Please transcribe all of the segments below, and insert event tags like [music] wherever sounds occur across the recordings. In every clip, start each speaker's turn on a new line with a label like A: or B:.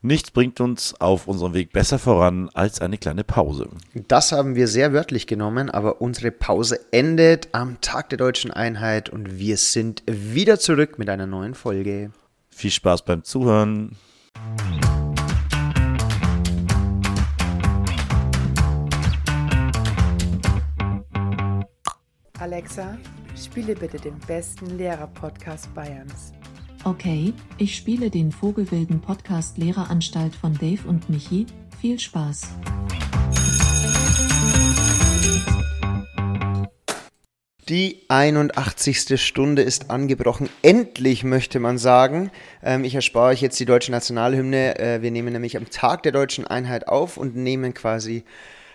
A: Nichts bringt uns auf unserem Weg besser voran als eine kleine Pause.
B: Das haben wir sehr wörtlich genommen, aber unsere Pause endet am Tag der deutschen Einheit und wir sind wieder zurück mit einer neuen Folge.
A: Viel Spaß beim Zuhören.
C: Alexa, spiele bitte den besten Lehrer-Podcast Bayerns.
D: Okay, ich spiele den Vogelwilden Podcast Lehreranstalt von Dave und Michi. Viel Spaß.
B: Die 81. Stunde ist angebrochen. Endlich möchte man sagen. Ähm, ich erspare euch jetzt die deutsche Nationalhymne. Äh, wir nehmen nämlich am Tag der deutschen Einheit auf und nehmen quasi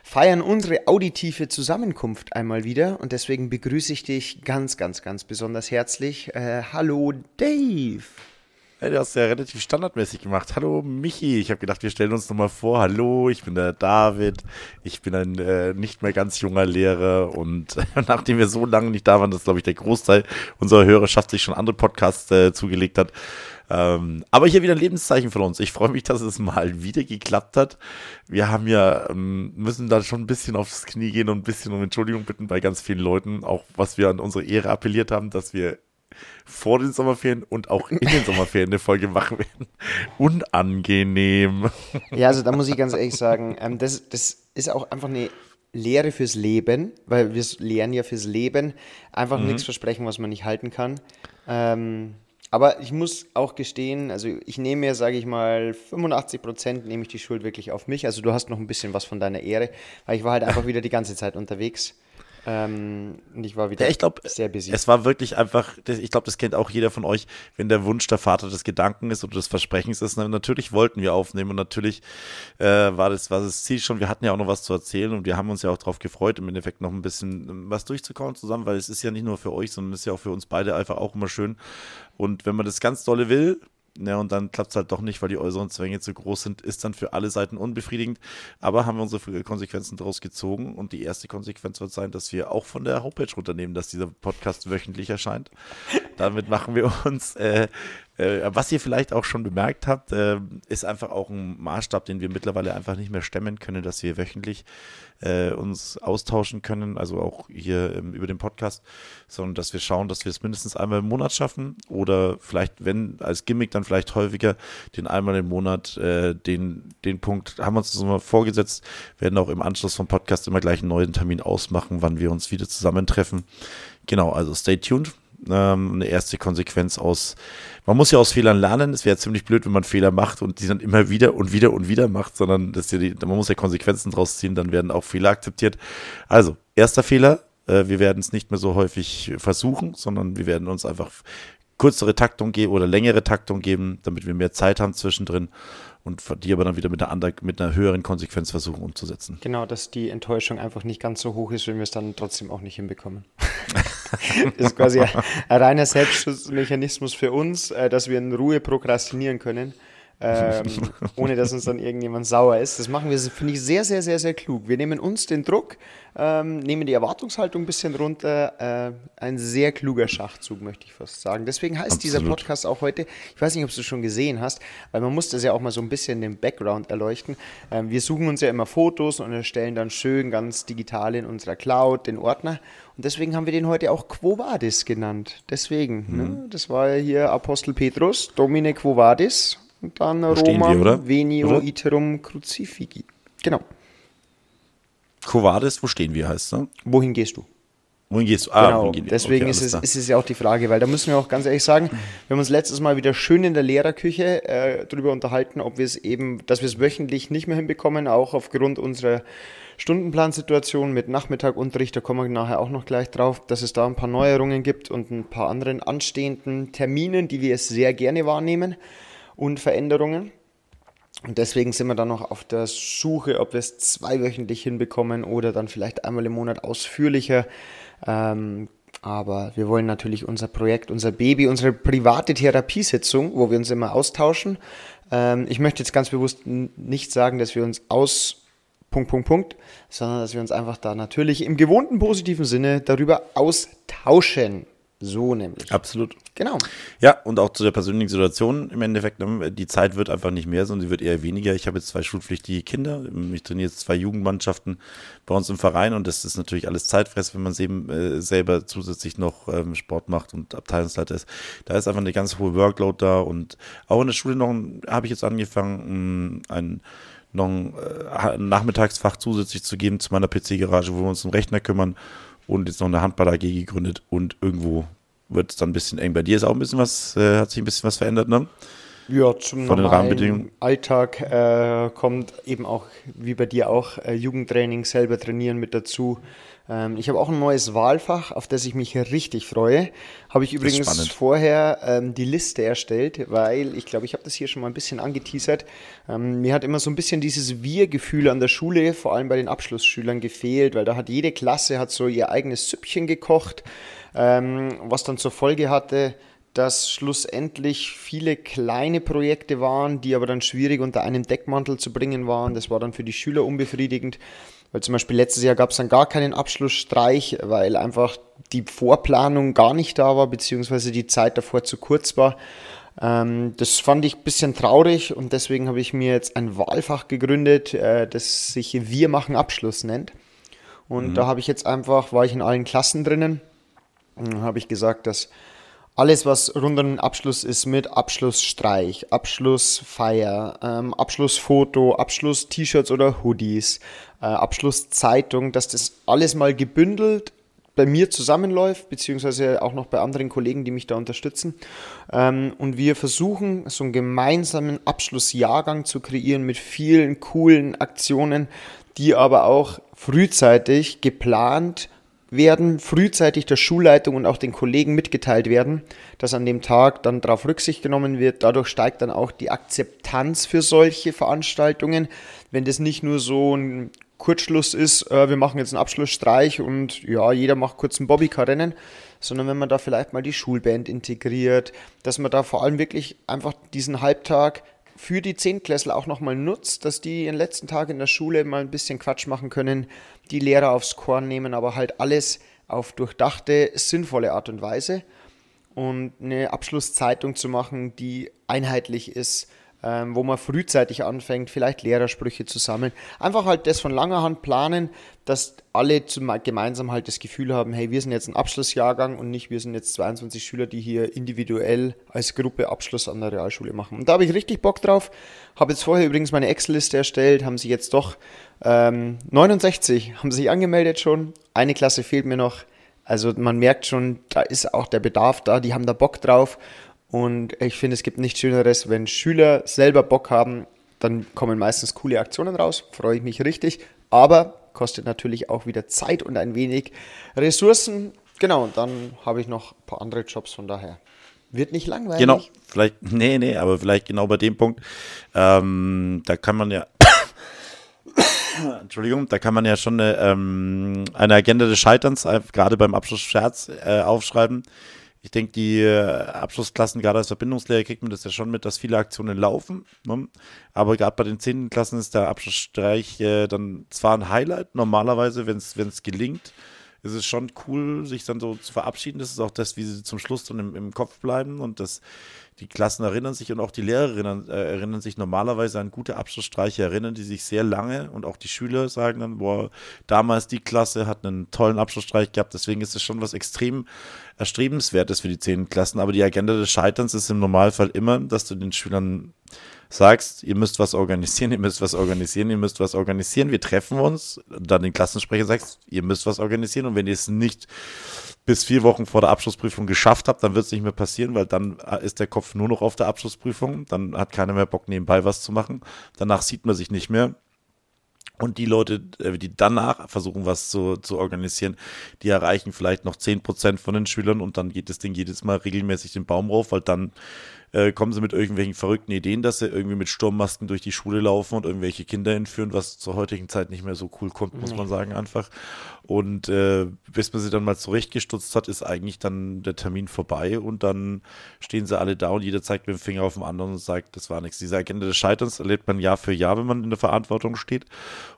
B: feiern unsere auditive Zusammenkunft einmal wieder und deswegen begrüße ich dich ganz, ganz, ganz besonders herzlich. Äh, hallo Dave.
A: Hey, du hast ja relativ standardmäßig gemacht. Hallo Michi, ich habe gedacht, wir stellen uns nochmal vor. Hallo, ich bin der David. Ich bin ein äh, nicht mehr ganz junger Lehrer und [laughs] nachdem wir so lange nicht da waren, dass glaube ich der Großteil unserer Hörerschaft sich schon andere Podcasts äh, zugelegt hat, ähm, aber hier wieder ein Lebenszeichen von uns. Ich freue mich, dass es mal wieder geklappt hat. Wir haben ja, ähm, müssen da schon ein bisschen aufs Knie gehen und ein bisschen um Entschuldigung bitten bei ganz vielen Leuten, auch was wir an unsere Ehre appelliert haben, dass wir vor den Sommerferien und auch in den [laughs] Sommerferien eine Folge machen werden. Unangenehm.
B: Ja, also da muss ich ganz ehrlich sagen, ähm, das, das ist auch einfach eine Lehre fürs Leben, weil wir lernen ja fürs Leben. Einfach mhm. nichts versprechen, was man nicht halten kann. Ähm, aber ich muss auch gestehen, also ich nehme mir, sage ich mal, 85 Prozent nehme ich die Schuld wirklich auf mich. Also du hast noch ein bisschen was von deiner Ehre, weil ich war halt einfach [laughs] wieder die ganze Zeit unterwegs. Ähm, und ich war wieder
A: ja, ich glaub, sehr busy. Es war wirklich einfach, ich glaube, das kennt auch jeder von euch, wenn der Wunsch der Vater des Gedanken ist oder des Versprechens ist. Natürlich wollten wir aufnehmen und natürlich äh, war, das, war das Ziel schon. Wir hatten ja auch noch was zu erzählen und wir haben uns ja auch darauf gefreut, im Endeffekt noch ein bisschen ähm, was durchzukauen zusammen, weil es ist ja nicht nur für euch, sondern es ist ja auch für uns beide einfach auch immer schön. Und wenn man das ganz dolle will, ja, und dann klappt es halt doch nicht, weil die äußeren Zwänge zu groß sind, ist dann für alle Seiten unbefriedigend. Aber haben wir unsere Konsequenzen daraus gezogen und die erste Konsequenz wird sein, dass wir auch von der Homepage runternehmen, dass dieser Podcast wöchentlich erscheint. Damit machen wir uns äh, was ihr vielleicht auch schon bemerkt habt, äh, ist einfach auch ein Maßstab, den wir mittlerweile einfach nicht mehr stemmen können, dass wir wöchentlich äh, uns austauschen können, also auch hier ähm, über den Podcast, sondern dass wir schauen, dass wir es mindestens einmal im Monat schaffen oder vielleicht, wenn als Gimmick, dann vielleicht häufiger den einmal im Monat, äh, den, den Punkt haben wir uns das mal vorgesetzt, werden auch im Anschluss vom Podcast immer gleich einen neuen Termin ausmachen, wann wir uns wieder zusammentreffen. Genau, also stay tuned ähm, eine erste Konsequenz aus, man muss ja aus Fehlern lernen. Es wäre ziemlich blöd, wenn man Fehler macht und die dann immer wieder und wieder und wieder macht, sondern dass ja die, man muss ja Konsequenzen draus ziehen, dann werden auch Fehler akzeptiert. Also, erster Fehler, äh, wir werden es nicht mehr so häufig versuchen, sondern wir werden uns einfach kürzere Taktung geben oder längere Taktung geben, damit wir mehr Zeit haben zwischendrin und die aber dann wieder mit einer, mit einer höheren Konsequenz versuchen umzusetzen.
B: Genau, dass die Enttäuschung einfach nicht ganz so hoch ist, wenn wir es dann trotzdem auch nicht hinbekommen. [laughs] [laughs] ist quasi ein, ein reiner Selbstschutzmechanismus für uns, äh, dass wir in Ruhe prokrastinieren können ähm, [laughs] ohne dass uns dann irgendjemand sauer ist. Das machen wir, finde ich, sehr, sehr, sehr, sehr klug. Wir nehmen uns den Druck, ähm, nehmen die Erwartungshaltung ein bisschen runter. Äh, ein sehr kluger Schachzug, möchte ich fast sagen. Deswegen heißt Absolut. dieser Podcast auch heute, ich weiß nicht, ob du es schon gesehen hast, weil man muss das ja auch mal so ein bisschen den Background erleuchten. Ähm, wir suchen uns ja immer Fotos und erstellen dann schön ganz digital in unserer Cloud den Ordner. Und deswegen haben wir den heute auch Quo Vadis genannt. Deswegen, mhm. ne? das war ja hier Apostel Petrus, Domine Quo Vadis. Und dann Roma wir, Venio oder? Iterum Crucifigi. Genau.
A: Covades, wo stehen wir, heißt es?
B: Wohin gehst du?
A: Wohin gehst du? Ah,
B: genau. Deswegen okay, ist, es, ist es ja auch die Frage, weil da müssen wir auch ganz ehrlich sagen, wir haben uns letztes Mal wieder schön in der Lehrerküche äh, darüber unterhalten, ob wir es eben, dass wir es wöchentlich nicht mehr hinbekommen, auch aufgrund unserer Stundenplansituation mit Nachmittagunterricht, da kommen wir nachher auch noch gleich drauf, dass es da ein paar Neuerungen gibt und ein paar anderen anstehenden Terminen, die wir es sehr gerne wahrnehmen und Veränderungen. Und deswegen sind wir dann noch auf der Suche, ob wir es zweiwöchentlich hinbekommen oder dann vielleicht einmal im Monat ausführlicher. Ähm, aber wir wollen natürlich unser Projekt, unser Baby, unsere private Therapiesitzung, wo wir uns immer austauschen. Ähm, ich möchte jetzt ganz bewusst nicht sagen, dass wir uns aus Punkt, Punkt, Punkt, sondern dass wir uns einfach da natürlich im gewohnten positiven Sinne darüber austauschen. So nämlich.
A: Absolut.
B: Genau.
A: Ja, und auch zu der persönlichen Situation im Endeffekt, ne, die Zeit wird einfach nicht mehr, sondern sie wird eher weniger. Ich habe jetzt zwei schulpflichtige Kinder, ich trainiere jetzt zwei Jugendmannschaften bei uns im Verein und das ist natürlich alles Zeitfress, wenn man eben, äh, selber zusätzlich noch ähm, Sport macht und Abteilungsleiter ist. Da ist einfach eine ganz hohe Workload da und auch in der Schule noch habe ich jetzt angefangen, ein noch ein, äh, Nachmittagsfach zusätzlich zu geben zu meiner PC-Garage, wo wir uns um Rechner kümmern und jetzt noch eine Handball AG gegründet und irgendwo wird es dann ein bisschen eng. Bei dir ist auch ein bisschen was, äh, hat sich ein bisschen was verändert, ne?
B: Ja, zum Von den Rahmenbedingungen. Alltag äh, kommt eben auch, wie bei dir auch, äh, Jugendtraining, selber trainieren mit dazu. Ähm, ich habe auch ein neues Wahlfach, auf das ich mich richtig freue. Habe ich übrigens vorher ähm, die Liste erstellt, weil ich glaube, ich habe das hier schon mal ein bisschen angeteasert. Ähm, mir hat immer so ein bisschen dieses Wir-Gefühl an der Schule, vor allem bei den Abschlussschülern, gefehlt, weil da hat jede Klasse hat so ihr eigenes Süppchen gekocht, ähm, was dann zur Folge hatte, dass schlussendlich viele kleine Projekte waren, die aber dann schwierig unter einem Deckmantel zu bringen waren. Das war dann für die Schüler unbefriedigend. Weil zum Beispiel letztes Jahr gab es dann gar keinen Abschlussstreich, weil einfach die Vorplanung gar nicht da war, beziehungsweise die Zeit davor zu kurz war. Ähm, das fand ich ein bisschen traurig und deswegen habe ich mir jetzt ein Wahlfach gegründet, äh, das sich Wir machen Abschluss nennt. Und mhm. da habe ich jetzt einfach, war ich in allen Klassen drinnen und habe ich gesagt, dass alles, was rund um den Abschluss ist, mit Abschlussstreich, Abschlussfeier, ähm, Abschlussfoto, Abschluss-T-Shirts oder Hoodies, äh, Abschlusszeitung, dass das alles mal gebündelt bei mir zusammenläuft, beziehungsweise auch noch bei anderen Kollegen, die mich da unterstützen. Ähm, und wir versuchen, so einen gemeinsamen Abschlussjahrgang zu kreieren mit vielen coolen Aktionen, die aber auch frühzeitig geplant werden frühzeitig der Schulleitung und auch den Kollegen mitgeteilt werden, dass an dem Tag dann darauf Rücksicht genommen wird. Dadurch steigt dann auch die Akzeptanz für solche Veranstaltungen. Wenn das nicht nur so ein Kurzschluss ist, äh, wir machen jetzt einen Abschlussstreich und ja, jeder macht kurz ein Bobbycar-Rennen, sondern wenn man da vielleicht mal die Schulband integriert, dass man da vor allem wirklich einfach diesen Halbtag für die Zehntklässler auch nochmal nutzt, dass die in den letzten Tagen in der Schule mal ein bisschen Quatsch machen können, die Lehrer aufs Korn nehmen, aber halt alles auf durchdachte, sinnvolle Art und Weise. Und eine Abschlusszeitung zu machen, die einheitlich ist, ähm, wo man frühzeitig anfängt, vielleicht Lehrersprüche zu sammeln. Einfach halt das von langer Hand planen, dass alle zum, gemeinsam halt das Gefühl haben, hey, wir sind jetzt ein Abschlussjahrgang und nicht, wir sind jetzt 22 Schüler, die hier individuell als Gruppe Abschluss an der Realschule machen. Und da habe ich richtig Bock drauf. Habe jetzt vorher übrigens meine Excel-Liste erstellt, haben sich jetzt doch ähm, 69 haben sich angemeldet schon. Eine Klasse fehlt mir noch. Also man merkt schon, da ist auch der Bedarf da, die haben da Bock drauf. Und ich finde, es gibt nichts Schöneres, wenn Schüler selber Bock haben, dann kommen meistens coole Aktionen raus. Freue ich mich richtig. Aber kostet natürlich auch wieder Zeit und ein wenig Ressourcen. Genau, und dann habe ich noch ein paar andere Jobs, von daher. Wird nicht langweilig.
A: Genau, vielleicht, [laughs] nee, nee, aber vielleicht genau bei dem Punkt, ähm, da kann man ja, [coughs] Entschuldigung, da kann man ja schon eine, ähm, eine Agenda des Scheiterns, äh, gerade beim Abschlussscherz, äh, aufschreiben ich denke, die äh, Abschlussklassen, gerade als Verbindungslehrer, kriegt man das ja schon mit, dass viele Aktionen laufen. Ne? Aber gerade bei den zehnten Klassen ist der Abschlussstreich äh, dann zwar ein Highlight, normalerweise, wenn es gelingt, ist es schon cool, sich dann so zu verabschieden. Das ist auch das, wie sie zum Schluss dann im, im Kopf bleiben. Und das die Klassen erinnern sich und auch die Lehrerinnen äh, erinnern sich normalerweise an gute Abschlussstreiche, erinnern die sich sehr lange. Und auch die Schüler sagen dann, boah, damals die Klasse hat einen tollen Abschlussstreich gehabt, deswegen ist es schon was extrem erstrebenswertes für die zehn Klassen, aber die Agenda des Scheiterns ist im Normalfall immer, dass du den Schülern sagst, ihr müsst was organisieren, [laughs] ihr müsst was organisieren, ihr müsst was organisieren, wir treffen uns, dann den Klassensprecher sagst, ihr müsst was organisieren und wenn ihr es nicht bis vier Wochen vor der Abschlussprüfung geschafft habt, dann wird es nicht mehr passieren, weil dann äh, ist der Kopf nur noch auf der Abschlussprüfung. Dann hat keiner mehr Bock, nebenbei was zu machen. Danach sieht man sich nicht mehr. Und die Leute, äh, die danach versuchen, was zu, zu organisieren, die erreichen vielleicht noch zehn Prozent von den Schülern und dann geht das Ding jedes Mal regelmäßig den Baum rauf, weil dann äh, kommen sie mit irgendwelchen verrückten Ideen, dass sie irgendwie mit Sturmmasken durch die Schule laufen und irgendwelche Kinder entführen, was zur heutigen Zeit nicht mehr so cool kommt, muss nee. man sagen einfach. Und äh, bis man sie dann mal zurechtgestutzt hat, ist eigentlich dann der Termin vorbei und dann stehen sie alle da und jeder zeigt mit dem Finger auf den anderen und sagt, das war nichts. Diese Agenda des Scheiterns erlebt man Jahr für Jahr, wenn man in der Verantwortung steht.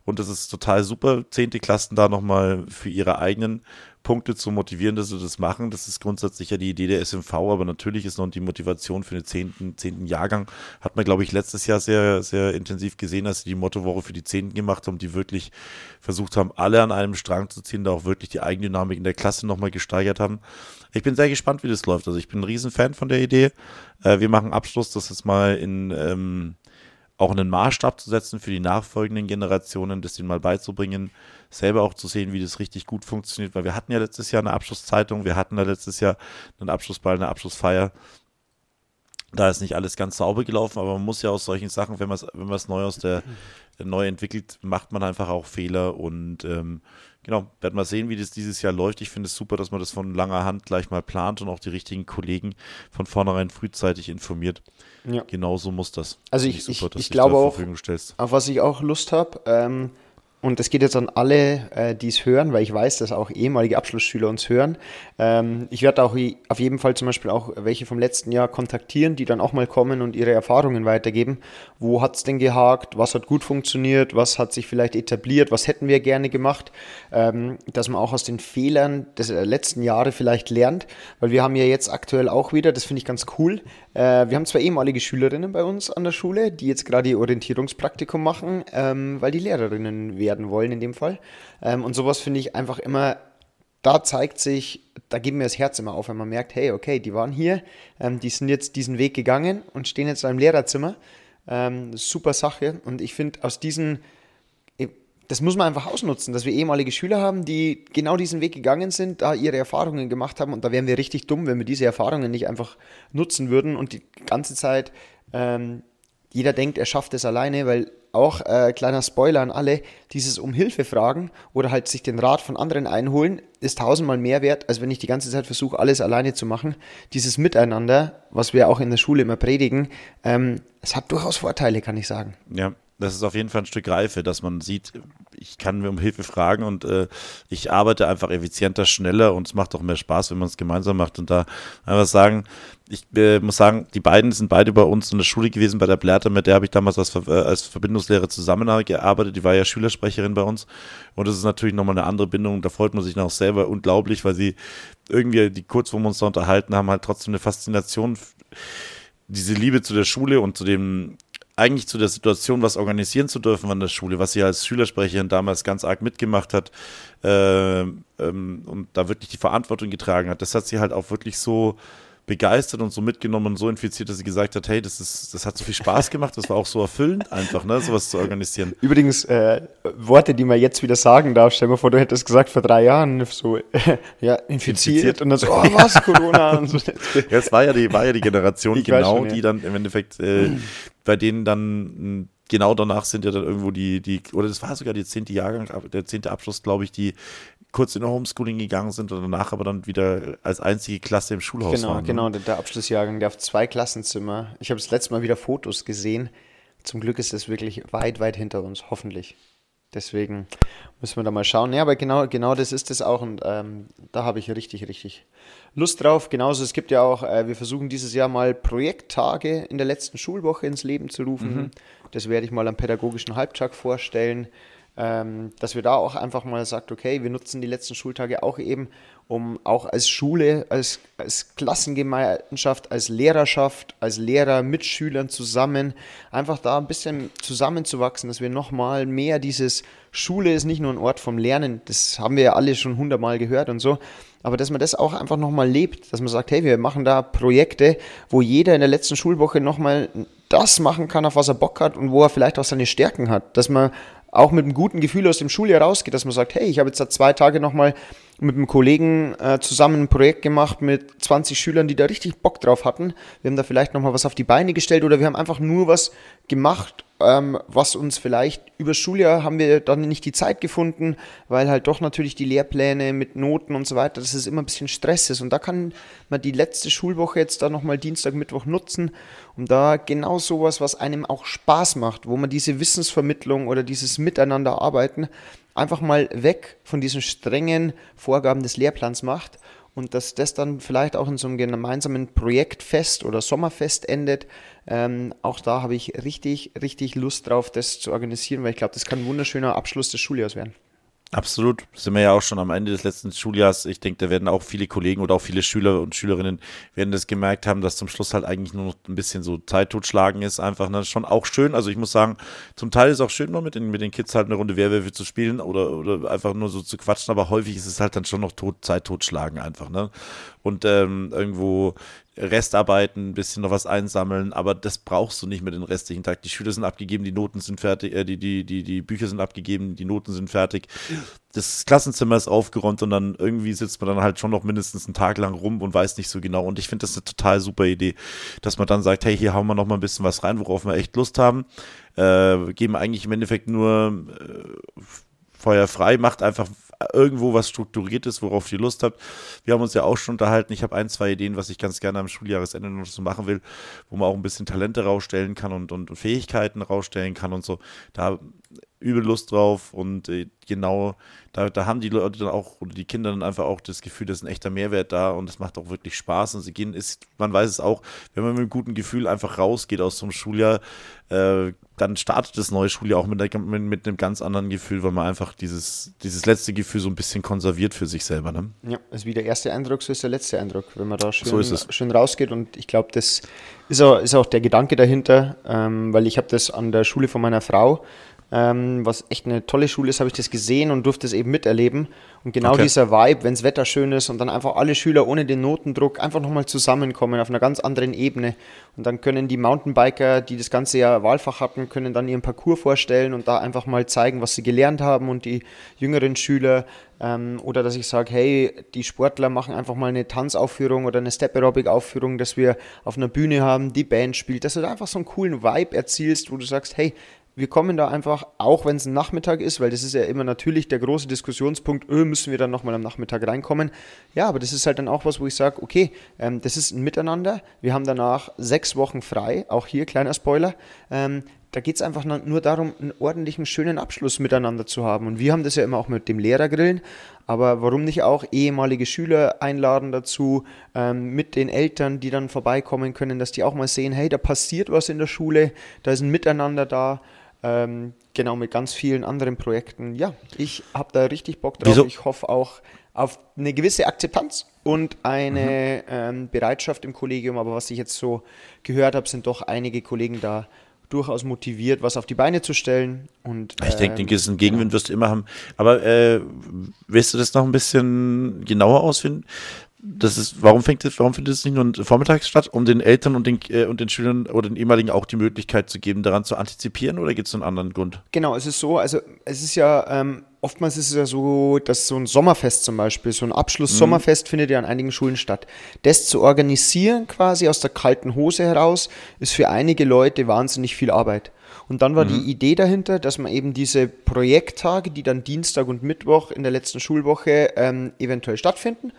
A: Und das ist total super, zehnte Klassen da nochmal für ihre eigenen Punkte zu motivieren, dass sie das machen. Das ist grundsätzlich ja die Idee der SMV, aber natürlich ist noch die Motivation für den zehnten, zehnten Jahrgang. Hat man, glaube ich, letztes Jahr sehr, sehr intensiv gesehen, dass sie die Mottowoche für die Zehnten gemacht haben, die wirklich versucht haben, alle an einem Strang zu ziehen, da auch wirklich die Eigendynamik in der Klasse nochmal gesteigert haben. Ich bin sehr gespannt, wie das läuft. Also ich bin ein Riesenfan von der Idee. Äh, wir machen Abschluss, das jetzt mal in ähm, auch einen Maßstab zu setzen für die nachfolgenden Generationen, das ihnen mal beizubringen, selber auch zu sehen, wie das richtig gut funktioniert, weil wir hatten ja letztes Jahr eine Abschlusszeitung, wir hatten da letztes Jahr einen Abschlussball, eine Abschlussfeier. Da ist nicht alles ganz sauber gelaufen, aber man muss ja aus solchen Sachen, wenn man es wenn neu aus der neu entwickelt, macht man einfach auch Fehler und ähm, genau, werden wir sehen, wie das dieses Jahr läuft. Ich finde es super, dass man das von langer Hand gleich mal plant und auch die richtigen Kollegen von vornherein frühzeitig informiert. Ja. Genauso muss das.
B: Also ich, ich, super, ich, ich glaube auch, auf was ich auch Lust habe, ähm, und das geht jetzt an alle, äh, die es hören, weil ich weiß, dass auch ehemalige Abschlussschüler uns hören. Ähm, ich werde auch auf jeden Fall zum Beispiel auch welche vom letzten Jahr kontaktieren, die dann auch mal kommen und ihre Erfahrungen weitergeben. Wo hat es denn gehakt? Was hat gut funktioniert? Was hat sich vielleicht etabliert? Was hätten wir gerne gemacht? Ähm, dass man auch aus den Fehlern des äh, letzten Jahre vielleicht lernt, weil wir haben ja jetzt aktuell auch wieder, das finde ich ganz cool, äh, wir haben zwei ehemalige Schülerinnen bei uns an der Schule, die jetzt gerade ihr Orientierungspraktikum machen, ähm, weil die Lehrerinnen werden wollen in dem Fall. Ähm, und sowas finde ich einfach immer, da zeigt sich, da geben mir das Herz immer auf, wenn man merkt, hey, okay, die waren hier, ähm, die sind jetzt diesen Weg gegangen und stehen jetzt im Lehrerzimmer. Ähm, super Sache. Und ich finde, aus diesen das muss man einfach ausnutzen, dass wir ehemalige Schüler haben, die genau diesen Weg gegangen sind, da ihre Erfahrungen gemacht haben. Und da wären wir richtig dumm, wenn wir diese Erfahrungen nicht einfach nutzen würden und die ganze Zeit ähm, jeder denkt, er schafft es alleine, weil auch äh, kleiner Spoiler an alle, dieses um Hilfe fragen oder halt sich den Rat von anderen einholen, ist tausendmal mehr wert, als wenn ich die ganze Zeit versuche, alles alleine zu machen. Dieses Miteinander, was wir auch in der Schule immer predigen, ähm, es hat durchaus Vorteile, kann ich sagen.
A: Ja, das ist auf jeden Fall ein Stück Reife, dass man sieht, ich kann mir um Hilfe fragen und äh, ich arbeite einfach effizienter, schneller und es macht auch mehr Spaß, wenn man es gemeinsam macht. Und da einfach sagen, ich äh, muss sagen, die beiden sind beide bei uns in der Schule gewesen, bei der Blätter, mit der habe ich damals als, äh, als Verbindungslehrer zusammengearbeitet. Die war ja Schülersprecherin bei uns. Und das ist natürlich nochmal eine andere Bindung. Da freut man sich auch selber unglaublich, weil sie irgendwie, die kurz vor uns da unterhalten haben, halt trotzdem eine Faszination diese Liebe zu der Schule und zu dem eigentlich zu der Situation, was organisieren zu dürfen an der Schule, was sie als Schülersprecherin damals ganz arg mitgemacht hat äh, ähm, und da wirklich die Verantwortung getragen hat. Das hat sie halt auch wirklich so begeistert und so mitgenommen und so infiziert, dass sie gesagt hat, hey, das ist, das hat so viel Spaß gemacht, das war auch so erfüllend einfach, ne, sowas zu organisieren.
B: Übrigens, äh, Worte, die man jetzt wieder sagen darf, stell dir mal vor, du hättest gesagt vor drei Jahren so, [laughs] ja, infiziert, infiziert. und dann so, oh was, Corona [laughs] und so.
A: Ja, es war ja die, war ja die Generation [laughs] ich genau, schon, ja. die dann im Endeffekt, äh, bei denen dann genau danach sind ja dann irgendwo die, die, oder das war sogar die zehnte Jahrgang, der zehnte Abschluss, glaube ich, die kurz in Homeschooling gegangen sind und danach aber dann wieder als einzige Klasse im Schulhaus
B: genau,
A: waren.
B: Genau, genau, der Abschlussjahrgang, der auf zwei Klassenzimmer. Ich habe das letzte Mal wieder Fotos gesehen. Zum Glück ist das wirklich weit, weit hinter uns, hoffentlich. Deswegen müssen wir da mal schauen. Ja, aber genau, genau das ist es auch und ähm, da habe ich richtig, richtig Lust drauf. Genauso, es gibt ja auch, äh, wir versuchen dieses Jahr mal Projekttage in der letzten Schulwoche ins Leben zu rufen. Mhm. Das werde ich mal am pädagogischen Halbtag vorstellen ähm, dass wir da auch einfach mal sagt, okay, wir nutzen die letzten Schultage auch eben, um auch als Schule, als, als Klassengemeinschaft, als Lehrerschaft, als Lehrer mit Schülern zusammen, einfach da ein bisschen zusammenzuwachsen, dass wir nochmal mehr dieses Schule ist nicht nur ein Ort vom Lernen, das haben wir ja alle schon hundertmal gehört und so, aber dass man das auch einfach nochmal lebt, dass man sagt, hey, wir machen da Projekte, wo jeder in der letzten Schulwoche nochmal das machen kann, auf was er Bock hat und wo er vielleicht auch seine Stärken hat, dass man auch mit einem guten Gefühl aus dem Schuljahr rausgeht, dass man sagt, hey, ich habe jetzt da zwei Tage nochmal mit einem Kollegen äh, zusammen ein Projekt gemacht mit 20 Schülern, die da richtig Bock drauf hatten. Wir haben da vielleicht nochmal was auf die Beine gestellt oder wir haben einfach nur was gemacht, ähm, was uns vielleicht über Schuljahr haben wir dann nicht die Zeit gefunden, weil halt doch natürlich die Lehrpläne mit Noten und so weiter, dass es immer ein bisschen Stress ist. Und da kann man die letzte Schulwoche jetzt da nochmal Dienstag, Mittwoch nutzen, um da genau sowas, was einem auch Spaß macht, wo man diese Wissensvermittlung oder dieses Miteinander arbeiten, einfach mal weg von diesen strengen Vorgaben des Lehrplans macht und dass das dann vielleicht auch in so einem gemeinsamen Projektfest oder Sommerfest endet. Ähm, auch da habe ich richtig, richtig Lust drauf, das zu organisieren, weil ich glaube, das kann ein wunderschöner Abschluss des Schuljahres werden.
A: Absolut. Sind wir ja auch schon am Ende des letzten Schuljahres. Ich denke, da werden auch viele Kollegen oder auch viele Schüler und Schülerinnen werden das gemerkt haben, dass zum Schluss halt eigentlich nur noch ein bisschen so Zeit totschlagen ist. Einfach ne? schon auch schön. Also ich muss sagen, zum Teil ist auch schön, mal mit den, mit den Kids halt eine Runde Werwölfe zu spielen oder, oder einfach nur so zu quatschen. Aber häufig ist es halt dann schon noch tot, Zeit totschlagen einfach. Ne? Und ähm, irgendwo Restarbeiten, ein bisschen noch was einsammeln, aber das brauchst du nicht mehr den restlichen Tag. Die Schüler sind abgegeben, die Noten sind fertig, äh, die, die, die, die Bücher sind abgegeben, die Noten sind fertig. Das Klassenzimmer ist aufgeräumt und dann irgendwie sitzt man dann halt schon noch mindestens einen Tag lang rum und weiß nicht so genau. Und ich finde das eine total super Idee, dass man dann sagt, hey, hier hauen wir noch mal ein bisschen was rein, worauf wir echt Lust haben. Äh, geben eigentlich im Endeffekt nur äh, Feuer frei, macht einfach irgendwo was Strukturiertes, worauf ihr Lust habt. Wir haben uns ja auch schon unterhalten. Ich habe ein, zwei Ideen, was ich ganz gerne am Schuljahresende noch so machen will, wo man auch ein bisschen Talente rausstellen kann und, und Fähigkeiten rausstellen kann und so. Da übel Lust drauf und äh, genau, da, da haben die Leute dann auch, oder die Kinder dann einfach auch das Gefühl, dass ein echter Mehrwert da und es macht auch wirklich Spaß und sie gehen, ist, man weiß es auch, wenn man mit einem guten Gefühl einfach rausgeht aus so einem Schuljahr, äh, dann startet das neue Schuljahr auch mit, mit, mit, einem ganz anderen Gefühl, weil man einfach dieses, dieses letzte Gefühl so ein bisschen konserviert für sich selber. Ne?
B: Ja, ist wie der erste Eindruck, so ist der letzte Eindruck, wenn man da schön, so schön rausgeht und ich glaube, das ist auch, ist auch der Gedanke dahinter, ähm, weil ich habe das an der Schule von meiner Frau ähm, was echt eine tolle Schule ist, habe ich das gesehen und durfte es eben miterleben. Und genau okay. dieser Vibe, wenn das Wetter schön ist und dann einfach alle Schüler ohne den Notendruck einfach nochmal zusammenkommen auf einer ganz anderen Ebene. Und dann können die Mountainbiker, die das ganze Jahr Wahlfach hatten, können dann ihren Parcours vorstellen und da einfach mal zeigen, was sie gelernt haben und die jüngeren Schüler ähm, oder dass ich sage, hey, die Sportler machen einfach mal eine Tanzaufführung oder eine Step Aerobic Aufführung, dass wir auf einer Bühne haben, die Band spielt, dass du da einfach so einen coolen Vibe erzielst, wo du sagst, hey, wir kommen da einfach, auch wenn es ein Nachmittag ist, weil das ist ja immer natürlich der große Diskussionspunkt, öh, müssen wir dann nochmal am Nachmittag reinkommen. Ja, aber das ist halt dann auch was, wo ich sage, okay, ähm, das ist ein Miteinander. Wir haben danach sechs Wochen frei, auch hier kleiner Spoiler. Ähm, da geht es einfach nur darum, einen ordentlichen, schönen Abschluss miteinander zu haben. Und wir haben das ja immer auch mit dem Lehrergrillen. Aber warum nicht auch ehemalige Schüler einladen dazu, ähm, mit den Eltern, die dann vorbeikommen können, dass die auch mal sehen, hey, da passiert was in der Schule, da ist ein Miteinander da. Ähm, genau, mit ganz vielen anderen Projekten. Ja, ich habe da richtig Bock drauf. Wieso? Ich hoffe auch auf eine gewisse Akzeptanz und eine mhm. ähm, Bereitschaft im Kollegium. Aber was ich jetzt so gehört habe, sind doch einige Kollegen da durchaus motiviert, was auf die Beine zu stellen. Und,
A: ich denke, den gewissen Gegenwind wirst du immer haben. Aber äh, willst du das noch ein bisschen genauer ausfinden? Das ist, warum fängt das, warum findet es nicht nur vormittags statt, um den Eltern und den, äh, und den Schülern oder den ehemaligen auch die Möglichkeit zu geben, daran zu antizipieren oder gibt es einen anderen Grund?
B: Genau, es ist so, also es ist ja, ähm, oftmals ist es ja so, dass so ein Sommerfest zum Beispiel, so ein Abschluss-Sommerfest mhm. findet ja an einigen Schulen statt. Das zu organisieren quasi aus der kalten Hose heraus, ist für einige Leute wahnsinnig viel Arbeit. Und dann war mhm. die Idee dahinter, dass man eben diese Projekttage, die dann Dienstag und Mittwoch in der letzten Schulwoche ähm, eventuell stattfinden,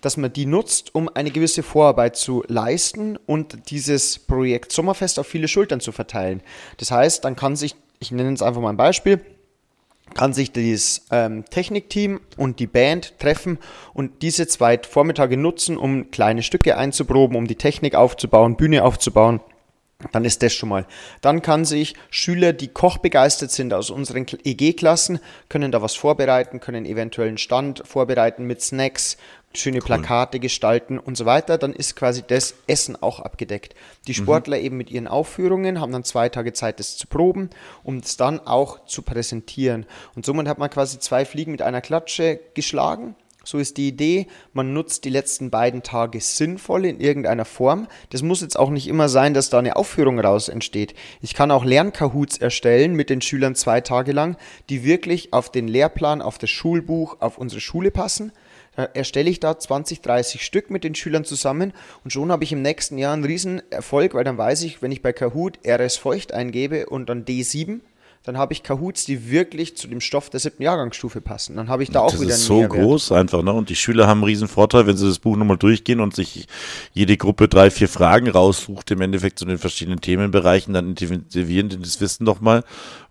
B: dass man die nutzt, um eine gewisse Vorarbeit zu leisten und dieses Projekt Sommerfest auf viele Schultern zu verteilen. Das heißt, dann kann sich, ich nenne es einfach mal ein Beispiel, kann sich das ähm, Technikteam und die Band treffen und diese zwei Vormittage nutzen, um kleine Stücke einzuproben, um die Technik aufzubauen, Bühne aufzubauen dann ist das schon mal. Dann kann sich Schüler, die kochbegeistert sind aus unseren EG-Klassen, können da was vorbereiten, können eventuell einen Stand vorbereiten mit Snacks, schöne cool. Plakate gestalten und so weiter. Dann ist quasi das Essen auch abgedeckt. Die mhm. Sportler mhm. eben mit ihren Aufführungen haben dann zwei Tage Zeit, das zu proben, um es dann auch zu präsentieren. Und somit hat man quasi zwei Fliegen mit einer Klatsche geschlagen. So ist die Idee, man nutzt die letzten beiden Tage sinnvoll in irgendeiner Form. Das muss jetzt auch nicht immer sein, dass da eine Aufführung raus entsteht. Ich kann auch Lernkahoots erstellen mit den Schülern zwei Tage lang, die wirklich auf den Lehrplan, auf das Schulbuch, auf unsere Schule passen. Da erstelle ich da 20, 30 Stück mit den Schülern zusammen und schon habe ich im nächsten Jahr einen riesen Erfolg, weil dann weiß ich, wenn ich bei Kahoot RS Feucht eingebe und dann D7, dann habe ich Kahoots, die wirklich zu dem Stoff der siebten Jahrgangsstufe passen. Dann habe ich da auch
A: das
B: wieder
A: einen ist so Mehrwert. groß einfach, ne? Und die Schüler haben einen riesen Vorteil, wenn sie das Buch nochmal durchgehen und sich jede Gruppe drei, vier Fragen raussucht, im Endeffekt zu den verschiedenen Themenbereichen, dann intensivieren die das Wissen nochmal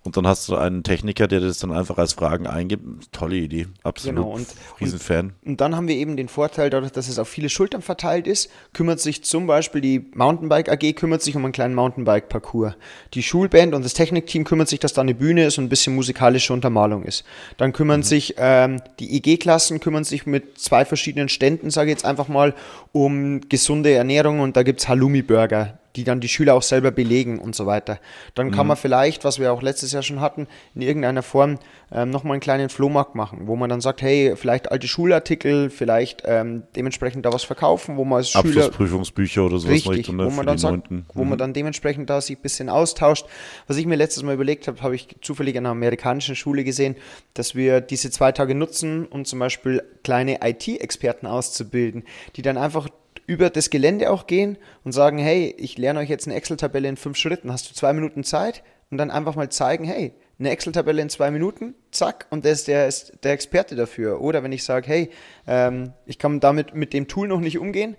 A: und dann hast du einen Techniker, der das dann einfach als Fragen eingibt. Tolle Idee, absolut. Genau, und, Riesenfan.
B: Und, und dann haben wir eben den Vorteil, dadurch, dass es auf viele Schultern verteilt ist, kümmert sich zum Beispiel die Mountainbike AG kümmert sich um einen kleinen Mountainbike-Parcours. Die Schulband und das Technikteam kümmert sich, dass da eine Bühne ist und ein bisschen musikalische Untermalung ist. Dann kümmern mhm. sich ähm, die IG-Klassen, kümmern sich mit zwei verschiedenen Ständen, sage ich jetzt einfach mal, um gesunde Ernährung und da gibt es Halloumi-Burger die dann die Schüler auch selber belegen und so weiter. Dann kann mhm. man vielleicht, was wir auch letztes Jahr schon hatten, in irgendeiner Form ähm, nochmal einen kleinen Flohmarkt machen, wo man dann sagt, hey, vielleicht alte Schulartikel, vielleicht ähm, dementsprechend da was verkaufen, wo man als Schüler...
A: Abschlussprüfungsbücher oder sowas.
B: Richtig, Richtung, ne, wo man dann sagt, wo man mhm. dann dementsprechend da sich ein bisschen austauscht. Was ich mir letztes Mal überlegt habe, habe ich zufällig in einer amerikanischen Schule gesehen, dass wir diese zwei Tage nutzen, um zum Beispiel kleine IT-Experten auszubilden, die dann einfach über das Gelände auch gehen und sagen, hey, ich lerne euch jetzt eine Excel-Tabelle in fünf Schritten, hast du zwei Minuten Zeit? Und dann einfach mal zeigen, hey, eine Excel-Tabelle in zwei Minuten, zack, und der ist der, ist der Experte dafür. Oder wenn ich sage, hey, ähm, ich kann damit mit dem Tool noch nicht umgehen,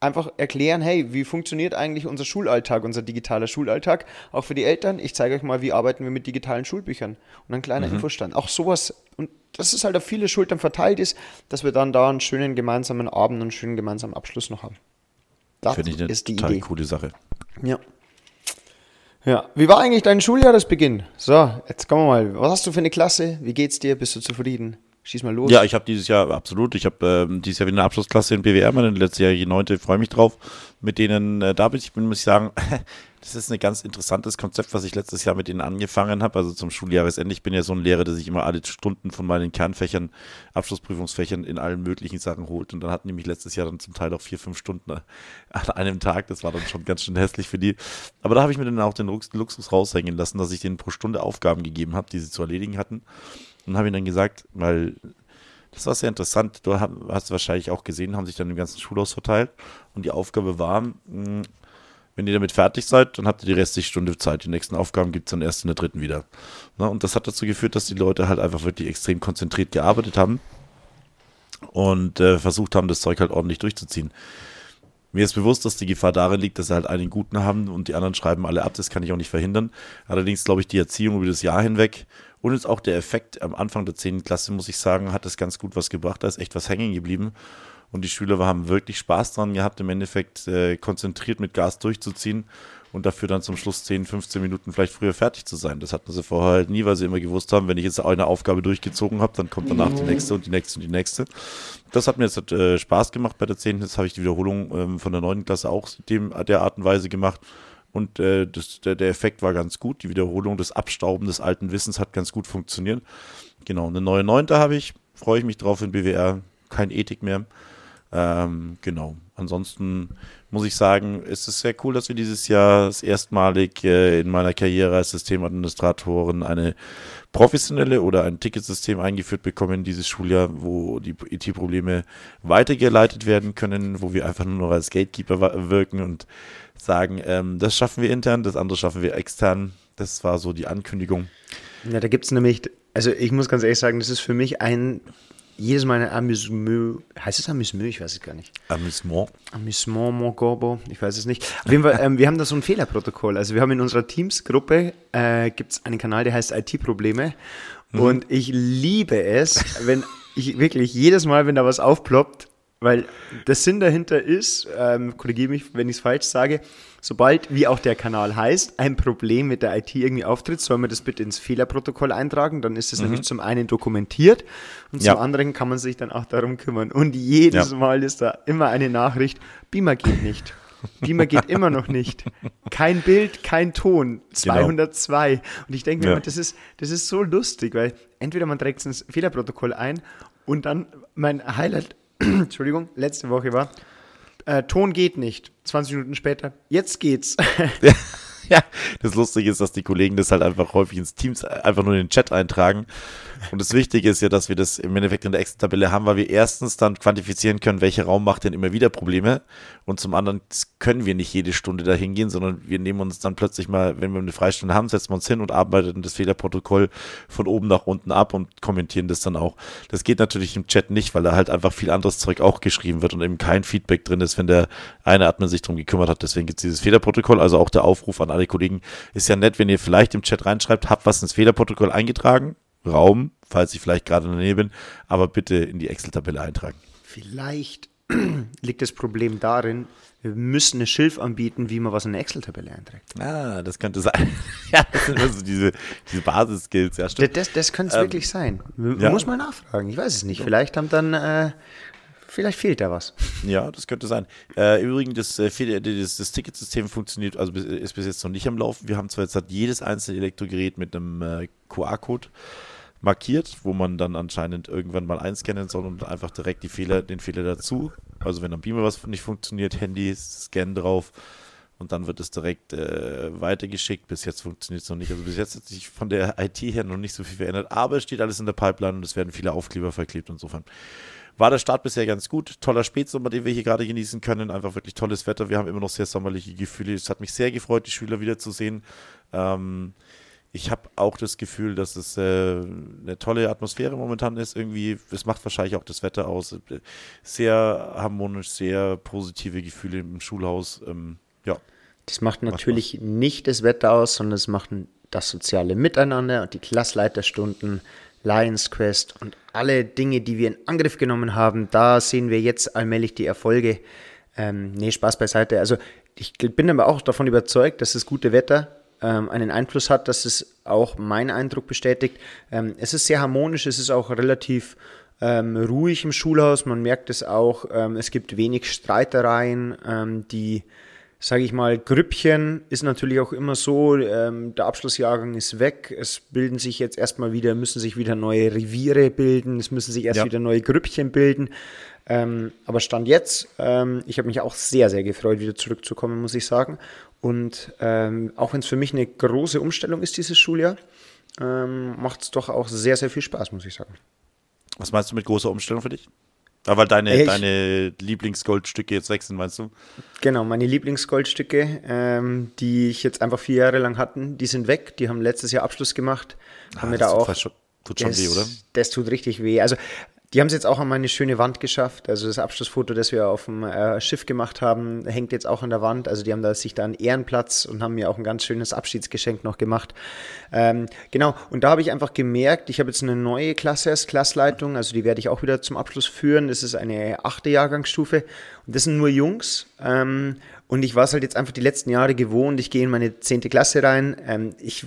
B: einfach erklären, hey, wie funktioniert eigentlich unser Schulalltag, unser digitaler Schulalltag, auch für die Eltern. Ich zeige euch mal, wie arbeiten wir mit digitalen Schulbüchern. Und ein kleiner mhm. Infostand. Auch sowas, und dass es halt auf viele Schultern verteilt ist, dass wir dann da einen schönen gemeinsamen Abend und einen schönen gemeinsamen Abschluss noch haben.
A: Das Finde ich eine ist die total Idee. coole Sache.
B: Ja. Ja, wie war eigentlich dein Schuljahresbeginn? So, jetzt kommen wir mal. Was hast du für eine Klasse? Wie geht's dir? Bist du zufrieden? Schieß mal los.
A: Ja, ich habe dieses Jahr, absolut, ich habe ähm, dieses Jahr wieder eine Abschlussklasse in BWR, meine die neunte, freue mich drauf. Mit denen, äh, da bin ich, muss ich sagen, [laughs] das ist ein ganz interessantes Konzept, was ich letztes Jahr mit denen angefangen habe, also zum Schuljahresende. Ich bin ja so ein Lehrer, der sich immer alle Stunden von meinen Kernfächern, Abschlussprüfungsfächern in allen möglichen Sachen holt. Und dann hatten die mich letztes Jahr dann zum Teil auch vier, fünf Stunden [laughs] an einem Tag. Das war dann schon ganz schön hässlich für die. Aber da habe ich mir dann auch den Luxus raushängen lassen, dass ich denen pro Stunde Aufgaben gegeben habe, die sie zu erledigen hatten. Und habe ihm dann gesagt, weil das war sehr interessant. Du hast wahrscheinlich auch gesehen, haben sich dann im ganzen Schulhaus verteilt. Und die Aufgabe war, hm, wenn ihr damit fertig seid, dann habt ihr die restliche Stunde Zeit. Die nächsten Aufgaben gibt es dann erst in der dritten wieder. Und das hat dazu geführt, dass die Leute halt einfach wirklich extrem konzentriert gearbeitet haben und äh, versucht haben, das Zeug halt ordentlich durchzuziehen. Mir ist bewusst, dass die Gefahr darin liegt, dass sie halt einen guten haben und die anderen schreiben alle ab. Das kann ich auch nicht verhindern. Allerdings glaube ich, die Erziehung über das Jahr hinweg und jetzt auch der Effekt am Anfang der 10. Klasse, muss ich sagen, hat das ganz gut was gebracht. Da ist echt was hängen geblieben. Und die Schüler haben wirklich Spaß dran gehabt, im Endeffekt äh, konzentriert mit Gas durchzuziehen und dafür dann zum Schluss 10, 15 Minuten vielleicht früher fertig zu sein. Das hatten sie vorher halt nie, weil sie immer gewusst haben, wenn ich jetzt eine Aufgabe durchgezogen habe, dann kommt danach die nächste und die nächste und die nächste. Das hat mir jetzt äh, Spaß gemacht bei der 10. Jetzt habe ich die Wiederholung ähm, von der 9. Klasse auch dem, der Art und Weise gemacht. Und äh, das, der, der Effekt war ganz gut. Die Wiederholung, das Abstauben des alten Wissens hat ganz gut funktioniert. Genau, eine neue Neunte habe ich. Freue ich mich drauf in BWR. Kein Ethik mehr. Ähm, genau. Ansonsten muss ich sagen, ist es sehr cool, dass wir dieses Jahr erstmalig äh, in meiner Karriere als Systemadministratorin eine professionelle oder ein Ticketsystem eingeführt bekommen dieses Schuljahr, wo die IT-Probleme weitergeleitet werden können, wo wir einfach nur noch als Gatekeeper wirken und sagen, ähm, das schaffen wir intern, das andere schaffen wir extern. Das war so die Ankündigung.
B: Ja, da gibt es nämlich, also ich muss ganz ehrlich sagen, das ist für mich ein jedes Mal ein Amüsement. Heißt es Amüsement? Ich weiß es gar nicht.
A: Amüsement.
B: Amüsement, mon Gorbo. Ich weiß es nicht. Auf jeden Fall, ähm, wir haben da so ein Fehlerprotokoll. Also wir haben in unserer Teams-Gruppe, äh, gibt es einen Kanal, der heißt IT-Probleme. Mhm. Und ich liebe es, wenn ich wirklich jedes Mal, wenn da was aufploppt, weil der Sinn dahinter ist, ähm, korrigiere mich, wenn ich es falsch sage, sobald, wie auch der Kanal heißt, ein Problem mit der IT irgendwie auftritt, soll man das bitte ins Fehlerprotokoll eintragen. Dann ist es mhm. nämlich zum einen dokumentiert und ja. zum anderen kann man sich dann auch darum kümmern. Und jedes ja. Mal ist da immer eine Nachricht, Beamer geht nicht. Beamer geht immer noch nicht. Kein Bild, kein Ton. 202. Genau. Und ich denke mir, ja. das, ist, das ist so lustig, weil entweder man trägt es ins Fehlerprotokoll ein und dann mein Highlight [clears throat] Entschuldigung, letzte Woche war, äh, Ton geht nicht. 20 Minuten später, jetzt geht's.
A: ja, [laughs] [laughs] [laughs] das Lustige ist, dass die Kollegen das halt einfach häufig ins Teams einfach nur in den Chat eintragen und das Wichtige ist ja, dass wir das im Endeffekt in der Excel-Tabelle haben, weil wir erstens dann quantifizieren können, welcher Raum macht denn immer wieder Probleme. Und zum anderen können wir nicht jede Stunde da hingehen, sondern wir nehmen uns dann plötzlich mal, wenn wir eine Freistunde haben, setzen wir uns hin und arbeiten das Fehlerprotokoll von oben nach unten ab und kommentieren das dann auch. Das geht natürlich im Chat nicht, weil da halt einfach viel anderes Zeug auch geschrieben wird und eben kein Feedback drin ist, wenn der eine Admin sich darum gekümmert hat. Deswegen gibt es dieses Fehlerprotokoll. Also auch der Aufruf an alle Kollegen ist ja nett, wenn ihr vielleicht im Chat reinschreibt, habt was ins Fehlerprotokoll eingetragen Raum, falls ich vielleicht gerade in der Nähe bin, aber bitte in die Excel-Tabelle eintragen.
B: Vielleicht [clears throat] liegt das Problem darin, wir müssen eine Schilf anbieten, wie man was in eine Excel-Tabelle einträgt.
A: Ah, das könnte sein. [laughs] ja, das sind also diese, diese Basis-Skills, ja,
B: stimmt. Das, das könnte es ähm, wirklich sein. Ja. Muss mal nachfragen, ich weiß es nicht. Vielleicht haben dann, äh, vielleicht fehlt da was.
A: Ja, das könnte sein. Äh, Übrigens, das, äh, das, das Ticketsystem funktioniert, also ist bis jetzt noch nicht am Laufen. Wir haben zwar jetzt jedes einzelne Elektrogerät mit einem äh, QR-Code markiert, wo man dann anscheinend irgendwann mal einscannen soll und einfach direkt die Fehler, den Fehler dazu. Also wenn am Beamer was nicht funktioniert, Handy, Scan drauf und dann wird es direkt äh, weitergeschickt. Bis jetzt funktioniert es noch nicht. Also bis jetzt hat sich von der IT her noch nicht so viel verändert, aber es steht alles in der Pipeline und es werden viele Aufkleber verklebt insofern. War der Start bisher ganz gut. Toller Spätsommer, den wir hier gerade genießen können. Einfach wirklich tolles Wetter. Wir haben immer noch sehr sommerliche Gefühle. Es hat mich sehr gefreut, die Schüler wiederzusehen. Ähm, ich habe auch das Gefühl, dass es äh, eine tolle Atmosphäre momentan ist. Irgendwie, es macht wahrscheinlich auch das Wetter aus. Sehr harmonisch, sehr positive Gefühle im Schulhaus. Ähm, ja.
B: Das macht natürlich macht nicht das Wetter aus, sondern es macht das soziale Miteinander und die Klassleiterstunden, Lions Quest und alle Dinge, die wir in Angriff genommen haben. Da sehen wir jetzt allmählich die Erfolge. Ähm, nee, Spaß beiseite. Also ich bin aber auch davon überzeugt, dass das gute Wetter ähm, einen Einfluss hat, dass es auch meinen Eindruck bestätigt. Ähm, es ist sehr harmonisch, es ist auch relativ ähm, ruhig im Schulhaus. Man merkt es auch, ähm, es gibt wenig Streitereien, ähm, die sage ich mal, Grüppchen ist natürlich auch immer so, ähm, der Abschlussjahrgang ist weg, es bilden sich jetzt erstmal wieder, müssen sich wieder neue Reviere bilden, es müssen sich erst ja. wieder neue Grüppchen bilden. Ähm, aber Stand jetzt, ähm, ich habe mich auch sehr, sehr gefreut, wieder zurückzukommen, muss ich sagen. Und ähm, auch wenn es für mich eine große Umstellung ist, dieses Schuljahr, ähm, macht es doch auch sehr, sehr viel Spaß, muss ich sagen.
A: Was meinst du mit großer Umstellung für dich? Aber weil deine, ich, deine Lieblingsgoldstücke jetzt sind, meinst du?
B: Genau, meine Lieblingsgoldstücke, ähm, die ich jetzt einfach vier Jahre lang hatten, die sind weg. Die haben letztes Jahr Abschluss gemacht. Haben ah, mir da auch.
A: Schon, tut schon
B: das,
A: weh, oder?
B: Das tut richtig weh. Also die haben es jetzt auch an meine schöne Wand geschafft. Also das Abschlussfoto, das wir auf dem äh, Schiff gemacht haben, hängt jetzt auch an der Wand. Also die haben da sich da einen Ehrenplatz und haben mir auch ein ganz schönes Abschiedsgeschenk noch gemacht. Ähm, genau, und da habe ich einfach gemerkt, ich habe jetzt eine neue Klasse als Klassleitung, also die werde ich auch wieder zum Abschluss führen. Das ist eine achte Jahrgangsstufe und das sind nur Jungs. Ähm, und ich war es halt jetzt einfach die letzten Jahre gewohnt. Ich gehe in meine zehnte Klasse rein. Ähm, ich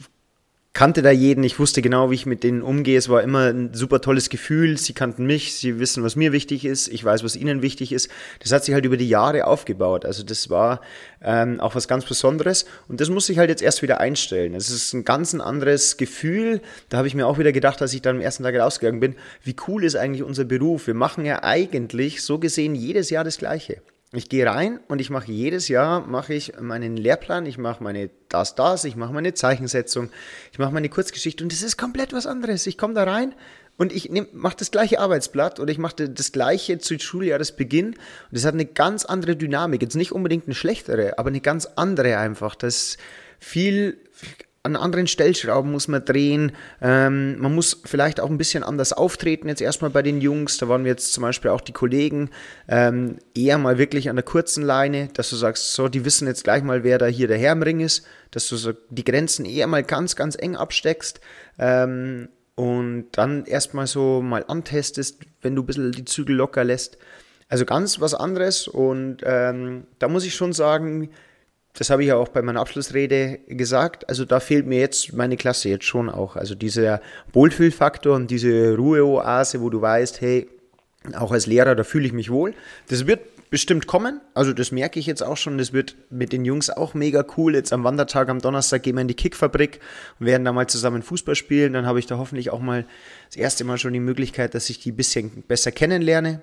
B: kannte da jeden, ich wusste genau, wie ich mit denen umgehe. Es war immer ein super tolles Gefühl. Sie kannten mich, sie wissen, was mir wichtig ist, ich weiß, was ihnen wichtig ist. Das hat sich halt über die Jahre aufgebaut. Also das war ähm, auch was ganz Besonderes und das muss ich halt jetzt erst wieder einstellen. Es ist ein ganz ein anderes Gefühl. Da habe ich mir auch wieder gedacht, als ich dann am ersten Tag rausgegangen bin, wie cool ist eigentlich unser Beruf. Wir machen ja eigentlich so gesehen jedes Jahr das Gleiche. Ich gehe rein und ich mache jedes Jahr mache ich meinen Lehrplan, ich mache meine das, das, ich mache meine Zeichensetzung, ich mache meine Kurzgeschichte und das ist komplett was anderes. Ich komme da rein und ich mache das gleiche Arbeitsblatt oder ich mache das gleiche zu Schuljahresbeginn und das hat eine ganz andere Dynamik. Jetzt nicht unbedingt eine schlechtere, aber eine ganz andere einfach. Das ist viel an anderen Stellschrauben muss man drehen. Ähm, man muss vielleicht auch ein bisschen anders auftreten. Jetzt erstmal bei den Jungs, da waren wir jetzt zum Beispiel auch die Kollegen ähm, eher mal wirklich an der kurzen Leine, dass du sagst, so, die wissen jetzt gleich mal, wer da hier der Herr im Ring ist, dass du so die Grenzen eher mal ganz, ganz eng absteckst. Ähm, und dann erstmal so mal antestest, wenn du ein bisschen die Zügel locker lässt. Also ganz was anderes und ähm, da muss ich schon sagen, das habe ich ja auch bei meiner Abschlussrede gesagt. Also da fehlt mir jetzt meine Klasse jetzt schon auch. Also dieser Wohlfühlfaktor und diese Ruheoase, wo du weißt, hey, auch als Lehrer, da fühle ich mich wohl. Das wird bestimmt kommen. Also das merke ich jetzt auch schon. Das wird mit den Jungs auch mega cool. Jetzt am Wandertag am Donnerstag gehen wir in die Kickfabrik und werden da mal zusammen Fußball spielen. Dann habe ich da hoffentlich auch mal das erste Mal schon die Möglichkeit, dass ich die ein bisschen besser kennenlerne.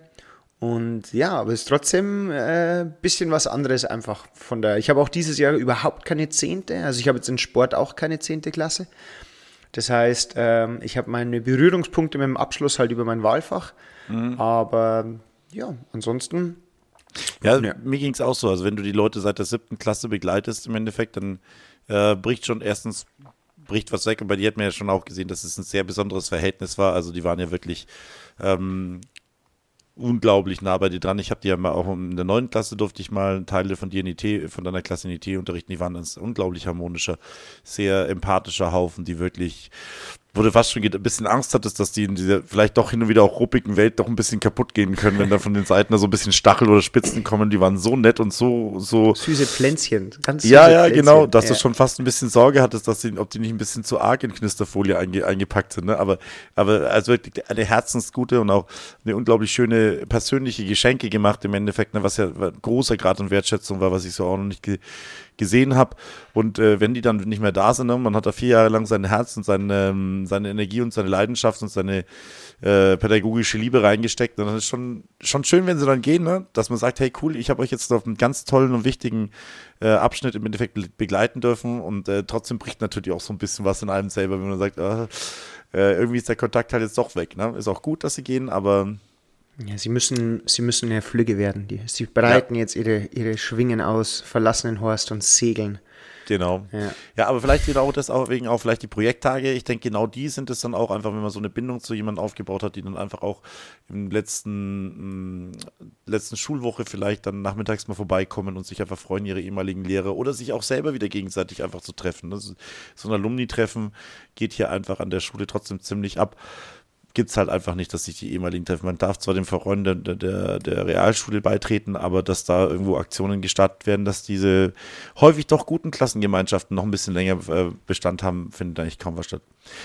B: Und ja, aber es ist trotzdem ein äh, bisschen was anderes einfach von der. Ich habe auch dieses Jahr überhaupt keine Zehnte. Also ich habe jetzt in Sport auch keine zehnte Klasse. Das heißt, ähm, ich habe meine Berührungspunkte mit dem Abschluss halt über mein Wahlfach. Mhm. Aber ja, ansonsten.
A: Ja, ja. mir ging es auch so. Also wenn du die Leute seit der siebten Klasse begleitest im Endeffekt, dann äh, bricht schon erstens bricht was weg. Und bei dir hat man ja schon auch gesehen, dass es ein sehr besonderes Verhältnis war. Also die waren ja wirklich ähm, unglaublich nah bei dir dran. Ich habe die ja mal auch in der neunten Klasse durfte ich mal Teile von dir in IT, von deiner Klasse in IT unterrichten. Die waren ein unglaublich harmonischer, sehr empathischer Haufen, die wirklich wo du fast schon ein bisschen Angst hattest, dass die in dieser vielleicht doch hin und wieder auch ruppigen Welt doch ein bisschen kaputt gehen können, wenn da von den Seiten da so ein bisschen Stachel oder Spitzen kommen. Die waren so nett und so, so.
B: Süße Pflänzchen,
A: ganz süße Ja, ja, Pflänzchen. genau, dass ja. du schon fast ein bisschen Sorge hattest, dass die, ob die nicht ein bisschen zu arg in Knisterfolie einge, eingepackt sind, ne? Aber, aber also wirklich eine herzensgute und auch eine unglaublich schöne persönliche Geschenke gemacht im Endeffekt, ne? was ja ein großer Grad und Wertschätzung war, was ich so auch noch nicht ge gesehen habe. Und äh, wenn die dann nicht mehr da sind, ne, man hat da vier Jahre lang sein Herz und seine, ähm, seine Energie und seine Leidenschaft und seine äh, pädagogische Liebe reingesteckt, dann ist schon, schon schön, wenn sie dann gehen, ne? dass man sagt, hey cool, ich habe euch jetzt auf einen ganz tollen und wichtigen äh, Abschnitt im Endeffekt begleiten dürfen und äh, trotzdem bricht natürlich auch so ein bisschen was in einem selber, wenn man sagt, äh, äh, irgendwie ist der Kontakt halt jetzt doch weg. Ne? Ist auch gut, dass sie gehen, aber
B: ja, sie müssen, sie müssen ja Flügge werden. Die, sie breiten ja. jetzt ihre, ihre Schwingen aus, verlassen den Horst und segeln.
A: Genau. Ja. ja, aber vielleicht genau das auch wegen auch vielleicht die Projekttage. Ich denke, genau die sind es dann auch einfach, wenn man so eine Bindung zu jemandem aufgebaut hat, die dann einfach auch im letzten, mh, letzten Schulwoche vielleicht dann nachmittags mal vorbeikommen und sich einfach freuen, ihre ehemaligen Lehrer oder sich auch selber wieder gegenseitig einfach zu treffen. Das, so ein Alumni-Treffen geht hier einfach an der Schule trotzdem ziemlich ab gibt es halt einfach nicht, dass sich die ehemaligen treffen. Man darf zwar dem Verein der, der, der Realschule beitreten, aber dass da irgendwo Aktionen gestartet werden, dass diese häufig doch guten Klassengemeinschaften noch ein bisschen länger äh, Bestand haben, findet eigentlich kaum was statt.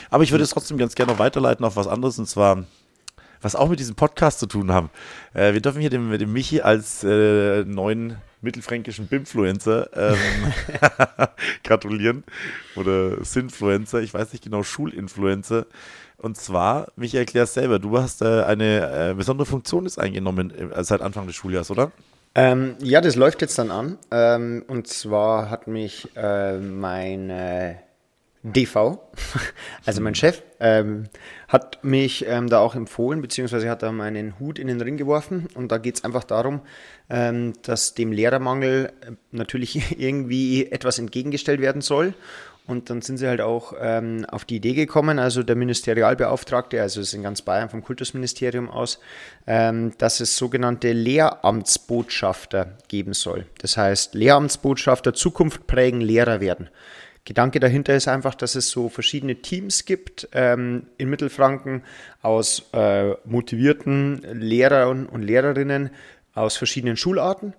A: Aber ich würde es trotzdem ganz gerne noch weiterleiten auf was anderes und zwar was auch mit diesem Podcast zu tun haben. Äh, wir dürfen hier dem, dem Michi als äh, neuen mittelfränkischen Bimfluencer ähm, [laughs] gratulieren. Oder Sinfluencer, ich weiß nicht genau, Schulinfluencer. Und zwar, Michael, erklärst selber, du hast äh, eine äh, besondere Funktion ist eingenommen äh, seit Anfang des Schuljahres, oder?
B: Ähm, ja, das läuft jetzt dann an. Ähm, und zwar hat mich äh, mein DV, [laughs] also mein Chef, ähm, hat mich ähm, da auch empfohlen, beziehungsweise hat da meinen Hut in den Ring geworfen. Und da geht es einfach darum, ähm, dass dem Lehrermangel äh, natürlich [laughs] irgendwie etwas entgegengestellt werden soll. Und dann sind sie halt auch ähm, auf die Idee gekommen, also der Ministerialbeauftragte, also es ist in ganz Bayern vom Kultusministerium aus, ähm, dass es sogenannte Lehramtsbotschafter geben soll. Das heißt, Lehramtsbotschafter Zukunft prägen, Lehrer werden. Gedanke dahinter ist einfach, dass es so verschiedene Teams gibt ähm, in Mittelfranken aus äh, motivierten Lehrern und Lehrerinnen aus verschiedenen Schularten,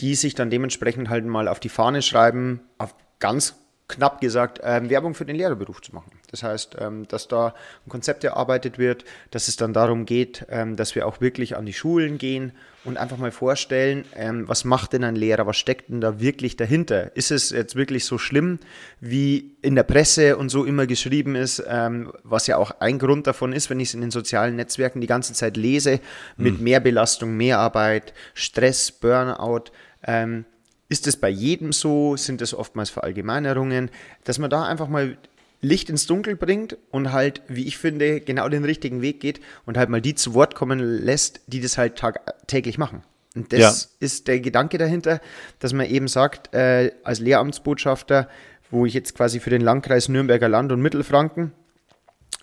B: die sich dann dementsprechend halt mal auf die Fahne schreiben, auf ganz knapp gesagt, ähm, Werbung für den Lehrerberuf zu machen. Das heißt, ähm, dass da ein Konzept erarbeitet wird, dass es dann darum geht, ähm, dass wir auch wirklich an die Schulen gehen und einfach mal vorstellen, ähm, was macht denn ein Lehrer, was steckt denn da wirklich dahinter? Ist es jetzt wirklich so schlimm, wie in der Presse und so immer geschrieben ist, ähm, was ja auch ein Grund davon ist, wenn ich es in den sozialen Netzwerken die ganze Zeit lese, mit mhm. Mehrbelastung, Mehrarbeit, Stress, Burnout, ähm, ist es bei jedem so? Sind es oftmals Verallgemeinerungen? Dass man da einfach mal Licht ins Dunkel bringt und halt, wie ich finde, genau den richtigen Weg geht und halt mal die zu Wort kommen lässt, die das halt tagtäglich machen. Und das ja. ist der Gedanke dahinter, dass man eben sagt, äh, als Lehramtsbotschafter, wo ich jetzt quasi für den Landkreis Nürnberger Land und Mittelfranken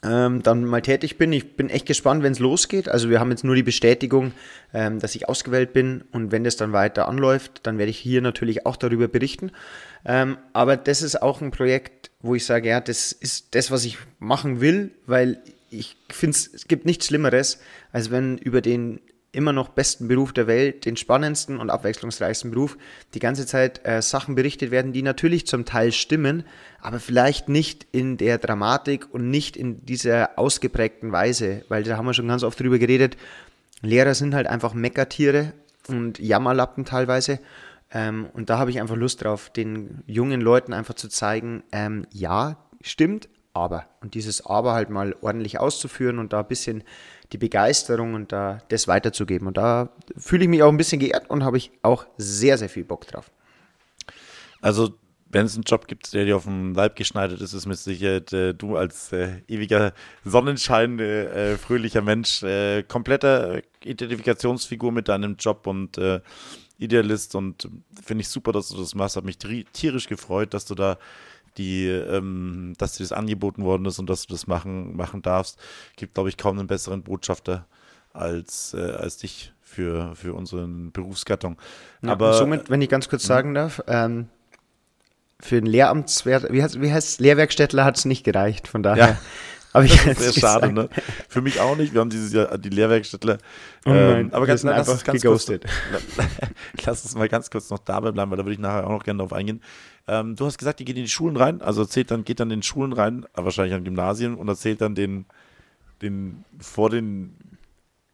B: ähm, dann mal tätig bin. Ich bin echt gespannt, wenn es losgeht. Also wir haben jetzt nur die Bestätigung, ähm, dass ich ausgewählt bin und wenn das dann weiter anläuft, dann werde ich hier natürlich auch darüber berichten. Ähm, aber das ist auch ein Projekt, wo ich sage, ja, das ist das, was ich machen will, weil ich finde, es gibt nichts Schlimmeres, als wenn über den immer noch besten Beruf der Welt, den spannendsten und abwechslungsreichsten Beruf, die ganze Zeit äh, Sachen berichtet werden, die natürlich zum Teil stimmen, aber vielleicht nicht in der Dramatik und nicht in dieser ausgeprägten Weise, weil da haben wir schon ganz oft drüber geredet. Lehrer sind halt einfach Meckertiere und Jammerlappen teilweise. Ähm, und da habe ich einfach Lust drauf, den jungen Leuten einfach zu zeigen, ähm, ja, stimmt, aber. Und dieses Aber halt mal ordentlich auszuführen und da ein bisschen die Begeisterung und da das weiterzugeben. Und da fühle ich mich auch ein bisschen geehrt und habe ich auch sehr, sehr viel Bock drauf.
A: Also, wenn es einen Job gibt, der dir auf den Leib geschneidert ist, ist mit Sicherheit äh, du als äh, ewiger Sonnenschein, äh, fröhlicher Mensch, äh, kompletter Identifikationsfigur mit deinem Job und äh, Idealist. Und finde ich super, dass du das machst. Hat mich tierisch gefreut, dass du da die, ähm, dass dir das angeboten worden ist und dass du das machen, machen darfst. Gibt, glaube ich, kaum einen besseren Botschafter als, äh, als dich für, für unseren Berufsgattung.
B: Ja, Aber somit, wenn ich ganz kurz sagen mhm. darf, ähm, für den Lehramtswert, wie heißt, wie heißt Lehrwerkstättler hat es nicht gereicht. Von daher, [laughs] Habe ich
A: Das ist sehr schade, ne? Für mich auch nicht. Wir haben dieses Jahr die Lehrwerkstättler.
B: Oh nein,
A: ähm, aber ganz,
B: sind
A: lass uns
B: einfach
A: ganz
B: geghostet.
A: Kurz, [laughs] lass uns mal ganz kurz noch dabei bleiben, weil da würde ich nachher auch noch gerne drauf eingehen. Ähm, du hast gesagt, die geht in die Schulen rein, also erzählt dann, geht dann in Schulen rein, wahrscheinlich an Gymnasien und erzählt dann den, den vor den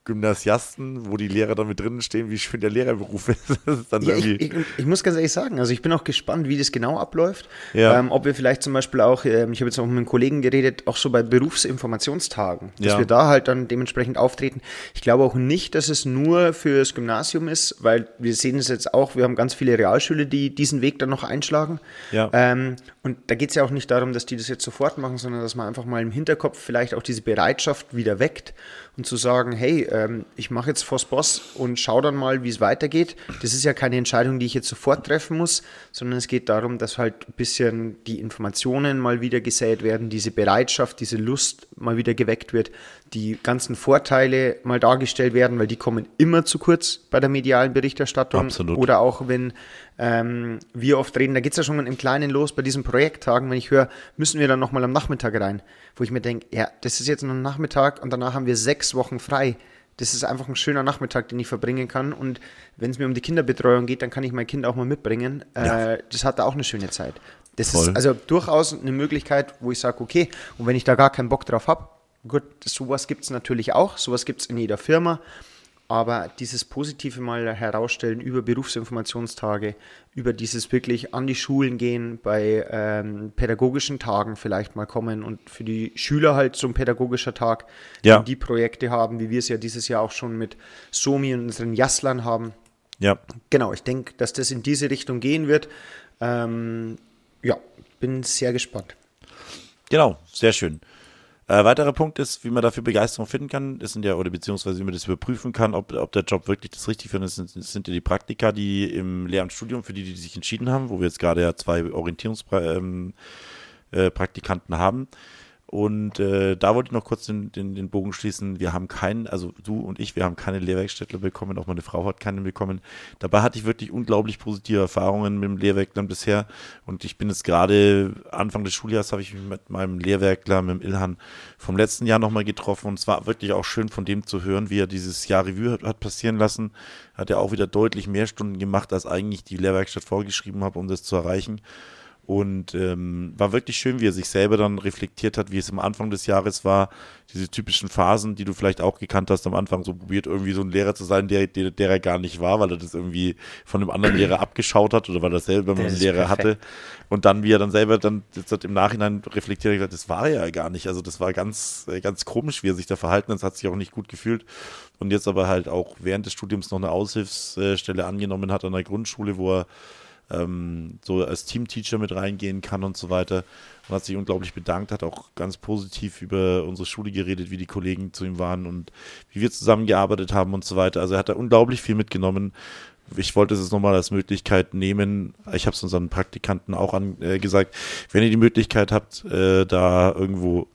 A: Gymnasiasten, wo die Lehrer dann mit drinnen stehen, wie schön der Lehrerberuf ist. [laughs] Ist dann
B: Ja, ich, ich, ich muss ganz ehrlich sagen, also ich bin auch gespannt, wie das genau abläuft.
A: Ja.
B: Ähm, ob wir vielleicht zum Beispiel auch, ähm, ich habe jetzt auch mit einem Kollegen geredet, auch so bei Berufsinformationstagen, dass
A: Ja.
B: wir da halt dann dementsprechend auftreten. Ich glaube auch nicht, dass es nur für das Gymnasium ist, weil wir sehen es jetzt auch, wir haben ganz viele Realschüler, die diesen Weg dann noch einschlagen. Ähm, und da geht es ja auch nicht darum, dass die das jetzt sofort machen, sondern dass man einfach mal im Hinterkopf vielleicht auch diese Bereitschaft wieder weckt und zu sagen, hey, ähm, ich mache jetzt Voss Boss und schau dann mal, wie es weitergeht. Das ist ja keine Entscheidung, die ich jetzt sofort treffen muss, sondern es geht darum, dass halt ein bisschen die Informationen mal wieder gesät werden, diese Bereitschaft, diese Lust mal wieder geweckt wird, die ganzen Vorteile mal dargestellt werden, weil die kommen immer zu kurz bei der medialen Berichterstattung.
A: Absolut.
B: Oder auch wenn ähm, wir oft reden, da geht es ja schon im Kleinen los bei diesen Projekttagen, wenn ich höre, müssen wir dann nochmal am Nachmittag rein, wo ich mir denke, ja, das ist jetzt noch ein Nachmittag und danach haben wir sechs Wochen frei. Das ist einfach ein schöner Nachmittag, den ich verbringen kann. Und wenn es mir um die Kinderbetreuung geht, dann kann ich mein Kind auch mal mitbringen.
A: Ja.
B: Äh, das hat da auch eine schöne Zeit. Das
A: Voll.
B: ist also durchaus eine Möglichkeit, wo ich sage, okay, und wenn ich da gar keinen Bock drauf habe, gut, sowas gibt es natürlich auch, sowas gibt es in jeder Firma. Aber dieses Positive mal herausstellen über Berufsinformationstage, über dieses wirklich an die Schulen gehen, bei ähm, pädagogischen Tagen vielleicht mal kommen und für die Schüler halt so ein pädagogischer Tag,
A: Ja.
B: die Projekte haben, wie wir es ja dieses Jahr auch schon mit Somi und unseren Jasslern haben.
A: Ja,
B: Genau, ich denke, dass das in diese Richtung gehen wird. Ähm, ja, bin sehr gespannt.
A: Genau, sehr schön. Äh, weiterer Punkt ist, wie man dafür Begeisterung finden kann, sind ja, oder beziehungsweise wie man das überprüfen kann, ob, ob der Job wirklich das Richtige für uns ist, sind, sind ja die Praktika, die im Lehramtsstudium, für die, die sich entschieden haben, wo wir jetzt gerade ja zwei Orientierungspraktikanten ähm, äh, haben. Und äh, da wollte ich noch kurz den, den, den Bogen schließen. Wir haben keinen, also du und ich, wir haben keine Lehrwerkstättler bekommen, auch meine Frau hat keinen bekommen. Dabei hatte ich wirklich unglaublich positive Erfahrungen mit dem Lehrwerkler bisher. Und ich bin jetzt gerade Anfang des Schuljahres habe ich mich mit meinem Lehrwerkler, mit dem Ilhan, vom letzten Jahr nochmal getroffen. Und es war wirklich auch schön von dem zu hören, wie er dieses Jahr Revue hat, hat passieren lassen. Hat er auch wieder deutlich mehr Stunden gemacht, als eigentlich die Lehrwerkstatt vorgeschrieben hat, um das zu erreichen. Und ähm, war wirklich schön, wie er sich selber dann reflektiert hat, wie es am Anfang des Jahres war. Diese typischen Phasen, die du vielleicht auch gekannt hast, am Anfang so probiert, irgendwie so ein Lehrer zu sein, der, der, der er gar nicht war, weil er das irgendwie von einem anderen Lehrer abgeschaut hat oder weil er selber einen Lehrer
B: perfekt.
A: hatte. Und dann, wie er dann selber dann jetzt hat im Nachhinein reflektiert hat, gesagt, das war er ja gar nicht. Also das war ganz, äh, ganz komisch, wie er sich da verhalten hat. Das hat sich auch nicht gut gefühlt. Und jetzt aber halt auch während des Studiums noch eine Aushilfsstelle angenommen hat an der Grundschule, wo er ähm, so als Teamteacher mit reingehen kann und so weiter. Und hat sich unglaublich bedankt, hat auch ganz positiv über unsere Schule geredet, wie die Kollegen zu ihm waren und wie wir zusammengearbeitet haben und so weiter. Also er hat da unglaublich viel mitgenommen. Ich wollte es jetzt nochmal als Möglichkeit nehmen. Ich habe es unseren Praktikanten auch an, äh, gesagt, wenn ihr die Möglichkeit habt, äh, da irgendwo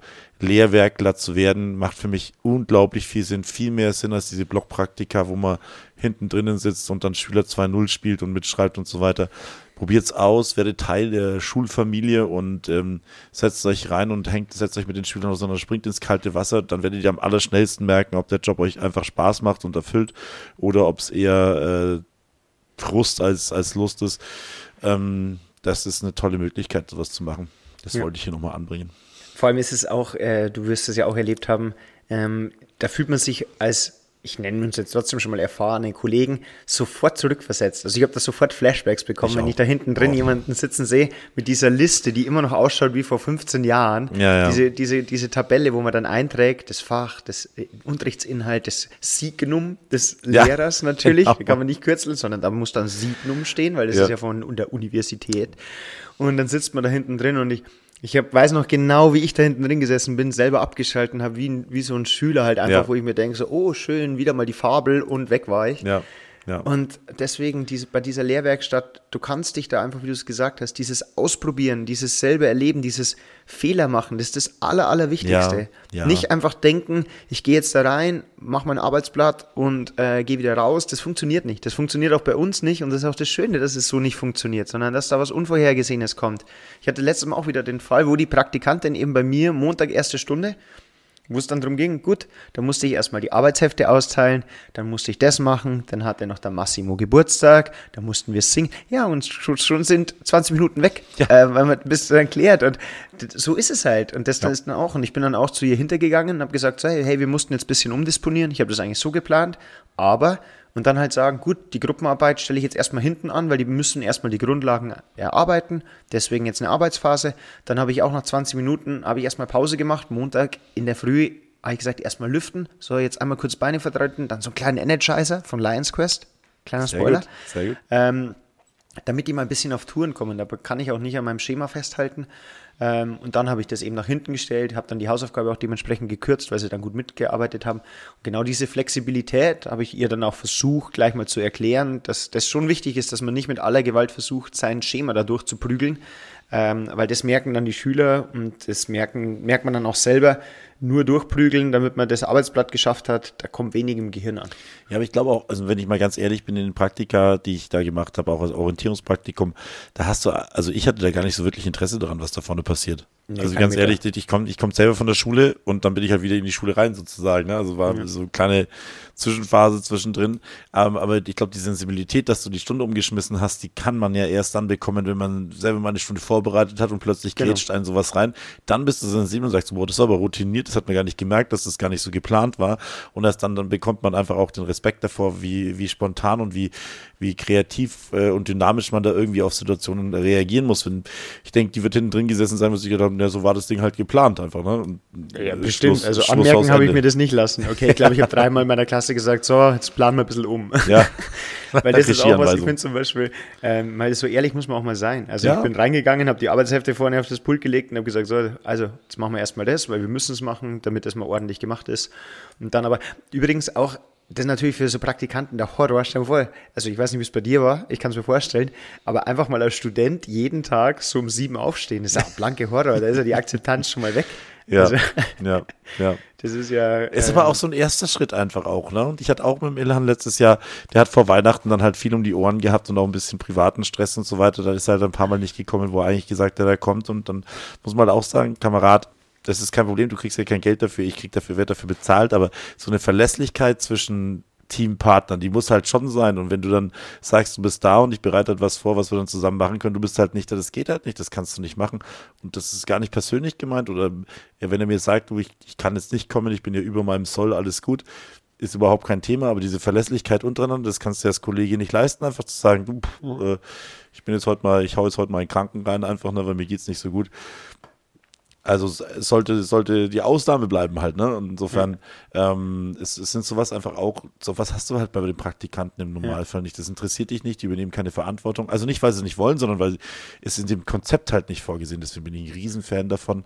A: Lehrwerkler zu werden, macht für mich unglaublich viel Sinn, viel mehr Sinn als diese Blockpraktika, wo man hinten drinnen sitzt und dann Schüler 2.0 spielt und mitschreibt und so weiter. Probiert's aus, werdet Teil der Schulfamilie und ähm, setzt euch rein und hängt, setzt euch mit den Schülern auseinander, springt ins kalte Wasser, dann werdet ihr am allerschnellsten merken, ob der Job euch einfach Spaß macht und erfüllt oder ob es eher äh, Frust als, als Lust ist. Ähm, das ist eine tolle Möglichkeit, sowas zu machen. Das
B: Ja.
A: wollte ich hier nochmal anbringen.
B: Vor allem ist es auch, äh, du wirst es ja auch erlebt haben, ähm, da fühlt man sich als, ich nenne uns jetzt trotzdem schon mal erfahrene Kollegen, sofort zurückversetzt. Also ich habe da sofort Flashbacks bekommen,
A: Ich
B: wenn
A: auch.
B: ich da hinten drin
A: Auch.
B: jemanden sitzen sehe mit dieser Liste, die immer noch ausschaut wie vor 15 Jahren.
A: Ja, ja.
B: Diese, diese, diese Tabelle, wo man dann einträgt, das Fach, das äh, Unterrichtsinhalt, das Signum des
A: Ja, [laughs]
B: Lehrers natürlich,
A: genau.
B: da kann man nicht kürzeln, sondern da muss dann Signum stehen, weil das ist ja von der Universität. Und dann sitzt man da hinten drin und ich, ich hab, weiß noch genau, wie ich da hinten drin gesessen bin, selber abgeschalten habe, wie, wie so ein Schüler halt einfach,
A: Ja.
B: wo ich mir denke, so, oh schön, wieder mal die Fabel und weg war ich.
A: Ja. Ja.
B: Und deswegen diese, bei dieser Lehrwerkstatt, du kannst dich da einfach, wie du es gesagt hast, dieses Ausprobieren, dieses selber Erleben, dieses Fehler machen, das ist das Aller, Allerwichtigste.
A: Ja, ja.
B: Nicht einfach denken, ich gehe jetzt da rein, mache mein Arbeitsblatt und äh, gehe wieder raus. Das funktioniert nicht. Das funktioniert auch bei uns nicht und das ist auch das Schöne, dass es so nicht funktioniert, sondern dass da was Unvorhergesehenes kommt. Ich hatte letztes Mal auch wieder den Fall, wo die Praktikantin eben bei mir Montag erste Stunde wo es dann darum ging, gut, da musste ich erstmal die Arbeitshefte austeilen, dann musste ich das machen, dann hatte noch der Massimo Geburtstag, dann mussten wir singen. Ja, und schon, sind 20 Minuten weg, ja. äh, weil man bis dann klärt. Und so ist es halt. Und das ja. ist dann auch. Und ich bin dann auch zu ihr hintergegangen und habe gesagt, so, hey, wir mussten jetzt ein bisschen umdisponieren. Ich habe das eigentlich so geplant, aber und dann halt sagen, gut, die Gruppenarbeit stelle ich jetzt erstmal hinten an, weil die müssen erstmal die Grundlagen erarbeiten, deswegen jetzt eine Arbeitsphase. Dann habe ich auch nach 20 Minuten, habe ich erstmal Pause gemacht, Montag in der Früh habe ich gesagt, erstmal lüften, so jetzt einmal kurz Beine vertreten, dann so einen kleinen Energizer von Lions Quest, kleiner Spoiler. Sehr gut, sehr gut. Ähm, damit die mal ein bisschen auf Touren kommen, da kann ich auch nicht an meinem Schema festhalten. Ähm, und dann habe ich das eben nach hinten gestellt, habe dann die Hausaufgabe auch dementsprechend gekürzt, weil sie dann gut mitgearbeitet haben. Und genau diese Flexibilität habe ich ihr dann auch versucht, gleich mal zu erklären, dass das schon wichtig ist, dass man nicht mit aller Gewalt versucht, sein Schema dadurch zu prügeln, ähm, weil das merken dann die Schüler und das merken, merkt man dann auch selber, nur durchprügeln, damit man das Arbeitsblatt geschafft hat, da kommt wenig im Gehirn an.
A: Ja, aber ich glaube auch, also wenn ich mal ganz ehrlich bin, in den Praktika, die ich da gemacht habe, auch als Orientierungspraktikum, da hast du, also ich hatte da gar nicht so wirklich Interesse daran, was da vorne passiert. Nee, also ganz ehrlich, ich komme ich komm selber von der Schule und dann bin ich halt wieder in die Schule rein sozusagen. Ne? Also war ja. so eine kleine Zwischenphase zwischendrin. Ähm, aber ich glaube, die Sensibilität, dass du die Stunde umgeschmissen hast, die kann man ja erst dann bekommen, wenn man selber mal eine Stunde vorbereitet hat und plötzlich genau. grätscht einen sowas rein. Dann bist du sensibel und sagst, boah, das ist aber routiniert, das hat man gar nicht gemerkt, dass das gar nicht so geplant war. Und erst dann, dann bekommt man einfach auch den Respekt davor, wie, wie spontan und wie, wie kreativ äh, und dynamisch man da irgendwie auf Situationen reagieren muss. Wenn, ich denke, die wird hinten drin gesessen sein, muss ich gedacht haben, ja, so war das Ding halt geplant einfach. Ne? Und,
B: ja, bestimmt. Schluss, also Schluss anmerken habe ich mir das nicht lassen. Okay, ich glaube, ich habe dreimal in meiner Klasse gesagt, so, jetzt planen wir ein bisschen um.
A: Ja. [laughs]
B: Weil das ist auch was, ich finde zum Beispiel, ähm, weil so ehrlich muss man auch mal sein. Also ja. ich bin reingegangen, habe die Arbeitshefte vorne auf das Pult gelegt und habe gesagt, so, also jetzt machen wir erstmal das, weil wir müssen es machen, damit das mal ordentlich gemacht ist. Und dann aber übrigens auch das ist natürlich für so Praktikanten der Horror. Stell dir vor, also ich weiß nicht, wie es bei dir war, ich kann es mir vorstellen, aber einfach mal als Student jeden Tag so um sieben aufstehen, das ist ja blanke Horror, da ist ja die Akzeptanz schon mal weg.
A: Ja, also, ja, ja. [laughs]
B: Das ist ja.
A: Es äh, war auch so ein erster Schritt einfach auch, ne? Und ich hatte auch mit dem Ilhan letztes Jahr, der hat vor Weihnachten dann halt viel um die Ohren gehabt und auch ein bisschen privaten Stress und so weiter. Da ist er halt ein paar Mal nicht gekommen, wo er eigentlich gesagt hat, er kommt. Und dann muss man halt auch sagen, Kamerad, das ist kein Problem, du kriegst ja kein Geld dafür, ich krieg dafür, werde dafür bezahlt, aber so eine Verlässlichkeit zwischen Teampartnern, die muss halt schon sein. Und wenn du dann sagst, du bist da und ich bereite halt was vor, was wir dann zusammen machen können, du bist halt nicht da, das geht halt nicht, das kannst du nicht machen. Und das ist gar nicht persönlich gemeint. Oder wenn er mir sagt, du, ich, ich kann jetzt nicht kommen, ich bin ja über meinem Soll, alles gut, ist überhaupt kein Thema, aber diese Verlässlichkeit untereinander, das kannst du als Kollege nicht leisten, einfach zu sagen, du, pff, äh, ich bin jetzt heute mal, ich hau jetzt heute mal in Kranken rein, einfach, ne, weil mir geht's nicht so gut. Also es sollte, sollte die Ausnahme bleiben halt, ne? Und insofern, ja. ähm, es, es sind sowas einfach auch, sowas hast du halt bei den Praktikanten im Normalfall ja. nicht. Das interessiert dich nicht, die übernehmen keine Verantwortung. Also nicht, weil sie nicht wollen, sondern weil es in dem Konzept halt nicht vorgesehen ist. Deswegen bin ich ein Riesenfan davon,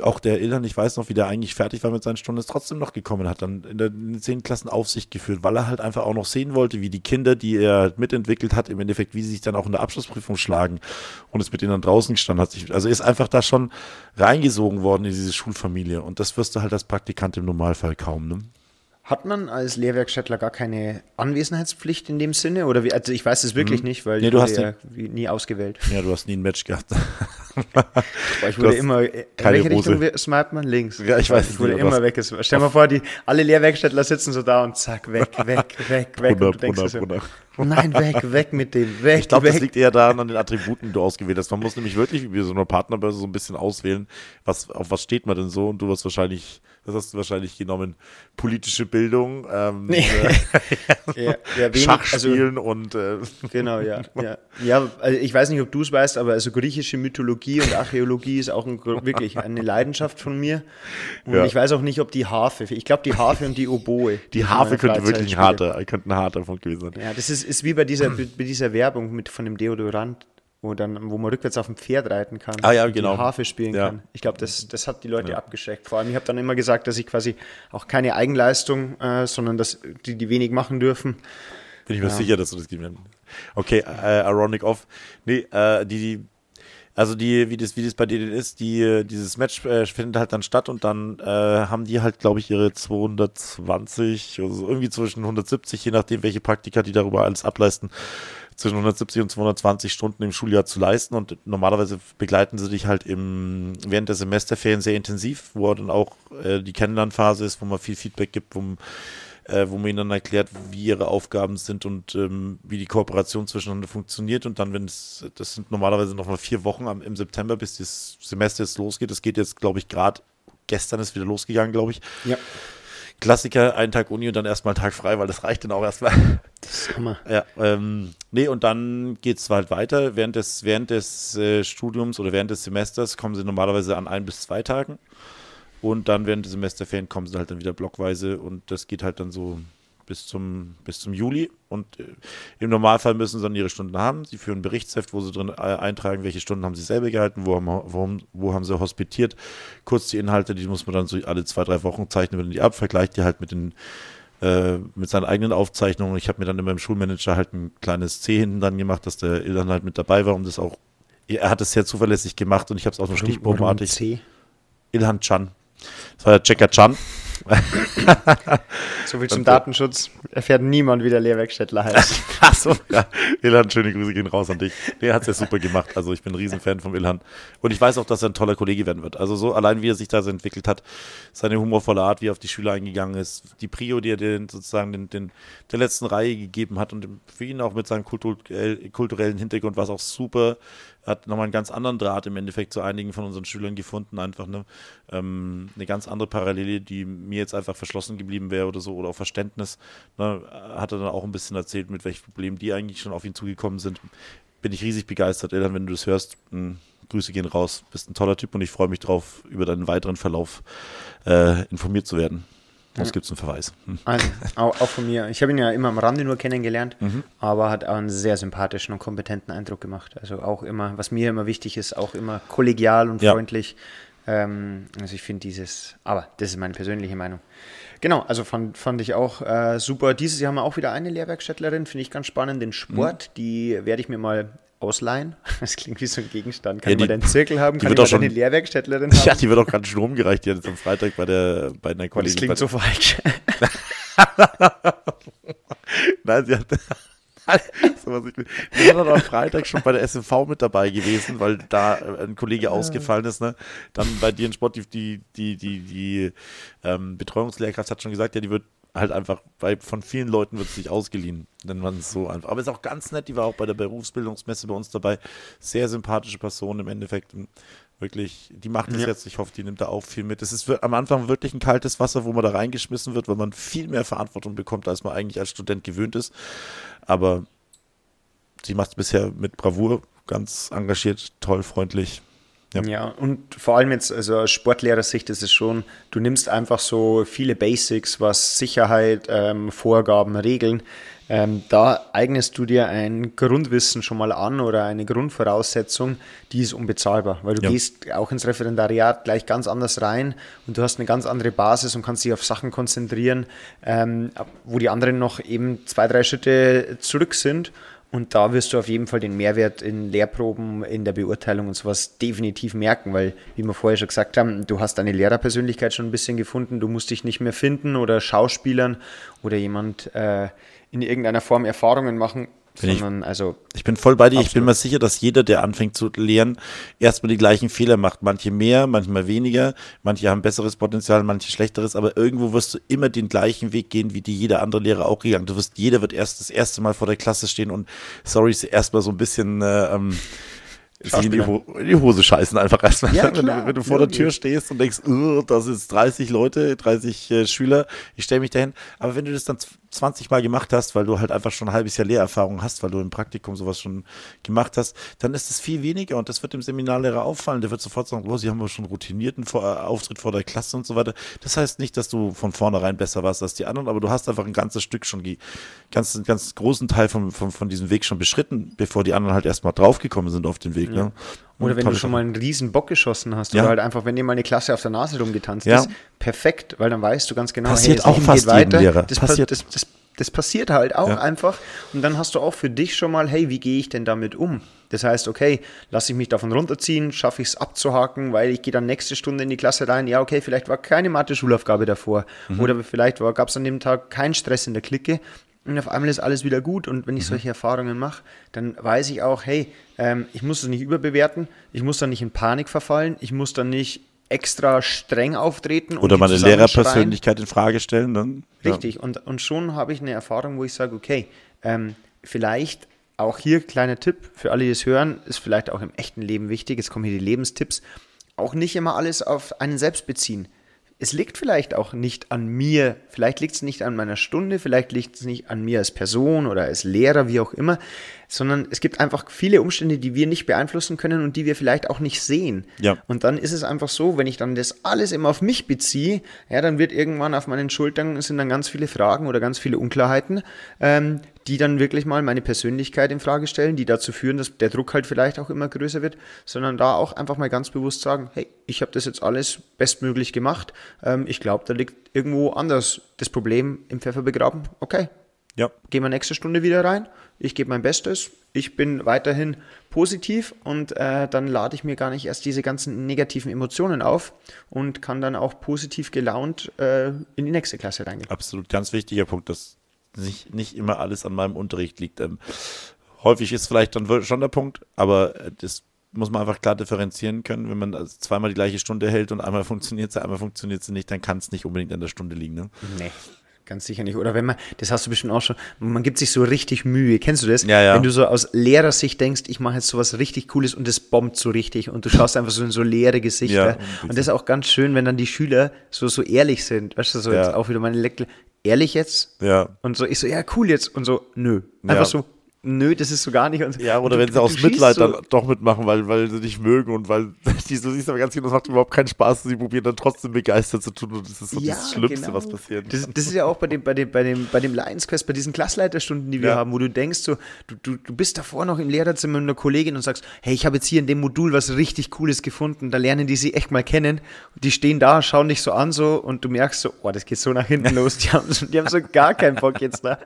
A: auch der Ilhan, ich weiß noch, wie der eigentlich fertig war mit seinen Stunden, ist trotzdem noch gekommen, hat dann in, der, in den zehn Klassen Aufsicht geführt, weil er halt einfach auch noch sehen wollte, wie die Kinder, die er mitentwickelt hat, im Endeffekt, wie sie sich dann auch in der Abschlussprüfung schlagen und ist mit ihnen dann draußen gestanden hat. Sich, also ist einfach da schon reingesogen worden in diese Schulfamilie und das wirst du halt als Praktikant im Normalfall kaum, ne?
B: Hat man als Lehrwerkstättler gar keine Anwesenheitspflicht in dem Sinne? Oder wie, also ich weiß es wirklich mhm. nicht, weil
A: nee,
B: du
A: hast
B: ja nie ausgewählt.
A: Ja, du hast nie ein Match gehabt. [laughs]
B: ich wurde immer, in welche. Richtung smart man? Links.
A: Ja, ich weiß
B: Ich wurde immer weg. Stell dir mal vor, die, alle Lehrwerkstättler sitzen so da und zack, weg, [laughs] weg, weg, weg.
A: Brunner, und du denkst Brunner, so, Brunner.
B: Nein, weg, weg mit dem, weg.
A: Ich glaube, das liegt eher daran an den Attributen, die du ausgewählt hast. Man muss nämlich wirklich wie so eine Partnerbörse so ein bisschen auswählen, was, auf was steht man denn so und du wirst wahrscheinlich das hast du wahrscheinlich genommen. Politische Bildung, ähm, nee. äh, [laughs] ja, ja, wenig, Schachspielen also, und
B: äh, genau, ja, [laughs] ja. Ja, also ich weiß nicht, ob du es weißt, aber also griechische Mythologie und Archäologie ist auch ein, wirklich eine Leidenschaft von mir. Und ja. ich weiß auch nicht, ob die Harfe, ich glaube die Harfe und die Oboe.
A: Die Harfe könnte wirklich ein harter, könnte ein harter von gewesen sein.
B: Ja, das ist, ist wie bei dieser, [clears throat] bei dieser Werbung mit von dem Deodorant wo, dann, wo man rückwärts auf dem Pferd reiten kann.
A: Ah ja, genau.
B: Die Harfe spielen ja. kann. Ich glaube, das, das hat die Leute ja. abgeschreckt. Vor allem, ich habe dann immer gesagt, dass ich quasi auch keine Eigenleistung, äh, sondern dass die, die wenig machen dürfen,
A: Bin ich mir sicher, dass du das gegeben hast. Okay, äh, Ironic Off. Nee, äh, die, die, also die, wie das, wie das bei denen ist, die, dieses Match äh, findet halt dann statt und dann äh, haben die halt, glaube ich, ihre 220, also irgendwie zwischen 170, je nachdem, welche Praktika die darüber alles ableisten, zwischen 170 und 220 Stunden im Schuljahr zu leisten und normalerweise begleiten sie dich halt im, während der Semesterferien sehr intensiv, wo dann auch äh, die Kennenlernphase ist, wo man viel Feedback gibt, wo man äh, wo man ihnen dann erklärt, wie ihre Aufgaben sind und ähm, wie die Kooperation zwischeneinander funktioniert. Und dann, wenn es, das sind normalerweise noch mal vier Wochen am, im September, bis das Semester jetzt losgeht. Das geht jetzt, glaube ich, gerade gestern ist wieder losgegangen, glaube ich.
B: Ja.
A: Klassiker, einen Tag Uni und dann erstmal einen Tag frei, weil das reicht dann auch erstmal.
B: Das ist Hammer.
A: Ja, ähm, nee, und dann geht es halt weiter. Während des, während des äh, Studiums oder während des Semesters kommen sie normalerweise an ein bis zwei Tagen. Und dann während des Semesterferien kommen sie halt dann wieder blockweise und das geht halt dann so bis zum, bis zum Juli. Und äh, im Normalfall müssen sie dann ihre Stunden haben. Sie führen ein Berichtsheft, wo sie drin äh, eintragen, welche Stunden haben sie selber gehalten, wo haben, wo, wo haben sie hospitiert. Kurz die Inhalte, die muss man dann so alle zwei, drei Wochen zeichnen, wir die ab, vergleicht die halt mit den äh, mit seinen eigenen Aufzeichnungen. Ich habe mir dann immer im Schulmanager halt ein kleines C hinten dann gemacht, dass der Ilhan halt mit dabei war, um das auch, er hat es sehr zuverlässig gemacht und ich habe es auch nur stichprobenartig.
B: C?
A: Ilhan Chan. Das war der Checker Chan. [laughs]
B: So viel zum Datenschutz. Erfährt niemand, wie der Lehrwerkstättler heißt. [laughs]
A: Achso, ja. Ilhan, schöne Grüße gehen raus an dich. Nee, er hat es ja super gemacht. Also ich bin ein Riesenfan vom Ilhan. Und ich weiß auch, dass er ein toller Kollege werden wird. Also so allein, wie er sich da so entwickelt hat, seine humorvolle Art, wie er auf die Schüler eingegangen ist, die Prio, die er den, sozusagen den, den, der letzten Reihe gegeben hat und für ihn auch mit seinem kulturell, kulturellen Hintergrund war es auch super. Hat nochmal einen ganz anderen Draht im Endeffekt zu einigen von unseren Schülern gefunden, einfach ne, ähm, eine ganz andere Parallele, die mir jetzt einfach verschlossen geblieben wäre oder so, oder auch Verständnis. Ne, hat er dann auch ein bisschen erzählt, mit welchen Problemen die eigentlich schon auf ihn zugekommen sind. Bin ich riesig begeistert, Eltern, wenn du das hörst. Mh, Grüße gehen raus. Bist ein toller Typ und ich freue mich drauf, über deinen weiteren Verlauf äh, informiert zu werden. Sonst gibt es einen Verweis. Hm.
B: Also, auch, auch von mir. Ich habe ihn ja immer am Rande nur kennengelernt,
A: Mhm.
B: aber hat auch einen sehr sympathischen und kompetenten Eindruck gemacht. Also auch immer, was mir immer wichtig ist, auch immer kollegial und
A: Ja.
B: freundlich. Ähm, also ich finde dieses, aber das ist meine persönliche Meinung. Genau, also fand, fand ich auch äh, super. Dieses Jahr haben wir auch wieder eine Lehrwerkstättlerin, finde ich ganz spannend, den Sport.
A: Mhm.
B: Die werde ich mir mal ausleihen. [laughs] Das klingt wie so ein Gegenstand. Kann
A: Ja,
B: ich mal
A: die-
B: den Zirkel haben?
A: die
B: Kann
A: wird
B: ich
A: auch
B: mal
A: schon-
B: eine Lehrwerkstättlerin [laughs] haben?
A: Ja, die wird auch ganz schön rumgereicht jetzt am Freitag bei der bei einer Kollegin.
B: das klingt so falsch. [laughs]
A: Nein, sie hat. ich, die war dann am Freitag schon bei der SMV mit dabei gewesen, weil da äh, ein Kollege ausgefallen ist. Ne? Dann bei dir in Sport, die, die, die, die, die ähm, Betreuungslehrkraft hat schon gesagt, ja, die wird halt einfach, bei, von vielen Leuten wird es sich ausgeliehen, wenn man es so einfach. Aber ist auch ganz nett, die war auch bei der Berufsbildungsmesse bei uns dabei. Sehr sympathische Person im Endeffekt. Wirklich, die macht es
B: Ja.
A: jetzt. Ich hoffe, die nimmt da auch viel mit. Es ist am Anfang wirklich ein kaltes Wasser, wo man da reingeschmissen wird, weil man viel mehr Verantwortung bekommt, als man eigentlich als Student gewöhnt ist. Aber sie macht es bisher mit Bravour, ganz engagiert, toll, freundlich. Ja.
B: Ja. und vor allem jetzt, also aus Sportlehrersicht ist es schon, du nimmst einfach so viele Basics, was Sicherheit, ähm, Vorgaben, Regeln, ähm, da eignest du dir ein Grundwissen schon mal an oder eine Grundvoraussetzung, die ist unbezahlbar, weil du
A: Ja.
B: gehst auch ins Referendariat gleich ganz anders rein und du hast eine ganz andere Basis und kannst dich auf Sachen konzentrieren, ähm, wo die anderen noch eben zwei, drei Schritte zurück sind. Und da wirst du auf jeden Fall den Mehrwert in Lehrproben, in der Beurteilung und sowas definitiv merken, weil, wie wir vorher schon gesagt haben, du hast deine Lehrerpersönlichkeit schon ein bisschen gefunden, du musst dich nicht mehr finden oder Schauspielern oder jemand äh, in irgendeiner Form Erfahrungen machen,
A: Bin ich-
B: sondern also
A: Ich bin voll bei dir. Ich bin
B: Absolut.
A: mir sicher, dass jeder, der anfängt zu lernen, erstmal die gleichen Fehler macht. Manche mehr, manchmal weniger. Manche haben besseres Potenzial, manche schlechteres. Aber irgendwo wirst du immer den gleichen Weg gehen, wie die jeder andere Lehrer auch gegangen. Du wirst, jeder wird erst das erste Mal vor der Klasse stehen und, sorry, erstmal so ein bisschen, äh, ähm, sich in die, in die Hose scheißen einfach erstmal.
B: Ja, [laughs]
A: wenn, du, wenn du vor der Tür stehst und denkst, "Ugh, das ist 30 Leute, 30 äh, Schüler, ich stelle mich dahin. Aber wenn du das dann 20 Mal gemacht hast, weil du halt einfach schon ein halbes Jahr Lehrerfahrung hast, weil du im Praktikum sowas schon gemacht hast, dann ist es viel weniger und das wird dem Seminarlehrer auffallen. Der wird sofort sagen, oh, sie haben aber schon routinierten vor, äh, Auftritt vor der Klasse und so weiter. Das heißt nicht, dass du von vornherein besser warst als die anderen, aber du hast einfach ein ganzes Stück schon, ganz, einen ganz großen Teil von, von, von diesem Weg schon beschritten, bevor die anderen halt erstmal draufgekommen sind auf den Weg. Ne?
B: Oder wenn du schon mal einen riesen Bock geschossen hast
A: Ja.
B: oder halt einfach, wenn dir mal eine Klasse auf der Nase rumgetanzt
A: Ja.
B: ist, perfekt, weil dann weißt du ganz genau,
A: Passiert
B: das
A: auch fast
B: geht weiter.
A: Lehrer.
B: Das,
A: Passiert-.
B: Das, das Das passiert halt auch
A: Ja.
B: einfach. Und dann hast du auch für dich schon mal, hey, wie gehe ich denn damit um? Das heißt, okay, lasse ich mich davon runterziehen, schaffe ich es abzuhaken, weil ich gehe dann nächste Stunde in die Klasse rein. Ja, okay, vielleicht war keine Mathe-Schulaufgabe davor. Oder vielleicht gab es an dem Tag keinen Stress in der Clique. Und auf einmal ist alles wieder gut. Und wenn ich solche Erfahrungen mache, dann weiß ich auch, hey, ähm, ich muss es nicht überbewerten, ich muss dann nicht in Panik verfallen, ich muss dann nicht extra streng auftreten.
A: Oder
B: die
A: meine. Lehrerpersönlichkeit in Frage stellen, dann.
B: Richtig, und, und schon habe ich eine Erfahrung, wo ich sage, okay, ähm, vielleicht auch hier kleiner Tipp für alle, die es hören, ist vielleicht auch im echten Leben wichtig, jetzt kommen hier die Lebenstipps, auch nicht immer alles auf einen selbst beziehen. Es liegt vielleicht auch nicht an mir, vielleicht liegt es nicht an meiner Stunde, vielleicht liegt es nicht an mir als Person oder als Lehrer, wie auch immer, sondern es gibt einfach viele Umstände, die wir nicht beeinflussen können und die wir vielleicht auch nicht sehen.
A: Ja.
B: Und dann ist es einfach so, wenn ich dann das alles immer auf mich beziehe, ja, dann wird irgendwann auf meinen Schultern sind dann ganz viele Fragen oder ganz viele Unklarheiten, ähm, die dann wirklich mal meine Persönlichkeit in Frage stellen, die dazu führen, dass der Druck halt vielleicht auch immer größer wird, sondern da auch einfach mal ganz bewusst sagen, hey, ich habe das jetzt alles bestmöglich gemacht. Ähm, ich glaube, da liegt irgendwo anders das Problem im Pfeffer begraben. Okay,
A: Ja.
B: gehen wir nächste Stunde wieder rein. Ich gebe mein Bestes. Ich bin weiterhin positiv und äh, dann lade ich mir gar nicht erst diese ganzen negativen Emotionen auf und kann dann auch positiv gelaunt äh, in die nächste Klasse reingehen.
A: Absolut ganz wichtiger Punkt, dass nicht, nicht immer alles an meinem Unterricht liegt. Ähm, häufig ist vielleicht dann schon der Punkt, aber äh, das muss man einfach klar differenzieren können. Wenn man also zweimal die gleiche Stunde hält und einmal [laughs] funktioniert sie, einmal funktioniert sie nicht, dann kann es nicht unbedingt an der Stunde liegen. Ne?
B: Nee. Ganz sicher nicht. Oder wenn man, das hast du bestimmt auch schon, man gibt sich so richtig Mühe. Kennst du das?
A: Ja, ja.
B: Wenn du so aus Lehrersicht denkst, ich mache jetzt sowas richtig Cooles und es bombt so richtig und du schaust einfach so in so leere Gesichter.
A: Ja.
B: und das ist auch ganz schön, wenn dann die Schüler so, so ehrlich sind. Weißt du, so
A: Ja.
B: jetzt auch wieder meine Lektor, ehrlich jetzt?
A: Ja.
B: Und so, ich so, ja, cool jetzt. Und so, nö. Einfach so, nö, das ist so gar nicht. Und
A: Ja, oder
B: du-
A: wenn sie
B: du-
A: aus
B: du
A: Mitleid
B: so,
A: dann doch mitmachen, weil, weil sie dich mögen und weil [laughs] die, du siehst aber ganz genau, das macht überhaupt keinen Spaß, sie probieren dann trotzdem begeistert zu tun und das ist so
B: Ja,
A: das Schlimmste,
B: genau.
A: was passiert.
B: Das, das ist ja auch bei dem, bei dem, bei dem, bei dem Lions Quest, bei diesen Klassleiterstunden, die wir
A: Ja.
B: haben, wo du denkst, so, du, du, du bist davor noch im Lehrerzimmer mit einer Kollegin und sagst, hey, ich habe jetzt hier in dem Modul was richtig Cooles gefunden, da lernen die sie echt mal kennen. Und die stehen da, schauen dich so an so und du merkst so, oh, das geht so nach hinten los, die haben, so- die haben so gar keinen Bock jetzt da.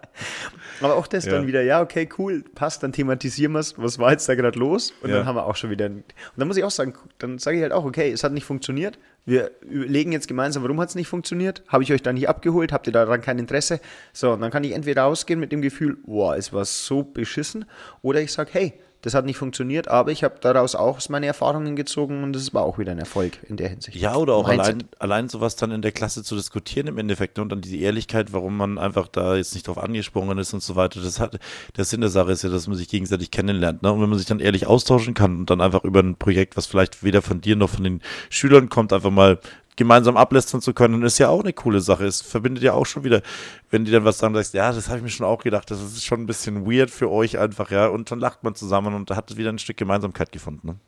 B: Aber auch das
A: Ja.
B: dann wieder, ja, okay, cool, passt, dann thematisieren wir es, was war jetzt da gerade los? Und
A: Ja.
B: dann haben wir auch schon wieder, und dann muss ich auch sagen, dann sage ich halt auch, okay, es hat nicht funktioniert, wir überlegen jetzt gemeinsam, warum hat es nicht funktioniert? Habe ich euch da nicht abgeholt? Habt ihr daran kein Interesse? So, und dann kann ich entweder rausgehen mit dem Gefühl, wow, es war so beschissen, oder ich sage, hey, das hat nicht funktioniert, aber ich habe daraus auch meine Erfahrungen gezogen und das war auch wieder ein Erfolg in der Hinsicht.
A: Ja, oder auch
B: Mindset.
A: allein, allein sowas dann in der Klasse zu diskutieren im Endeffekt ne? und dann diese Ehrlichkeit, warum man einfach da jetzt nicht drauf angesprungen ist und so weiter. Das hat, der Sinn der Sache ist ja, dass man sich gegenseitig kennenlernt. Ne? Und wenn man sich dann ehrlich austauschen kann und dann einfach über ein Projekt, was vielleicht weder von dir noch von den Schülern kommt, einfach mal gemeinsam ablästern zu können, ist ja auch eine coole Sache. Es verbindet ja auch schon wieder, wenn die dann was sagen, sagst, ja, das habe ich mir schon auch gedacht, das ist schon ein bisschen weird für euch einfach, ja. Und dann lacht man zusammen und hat es wieder ein Stück Gemeinsamkeit gefunden.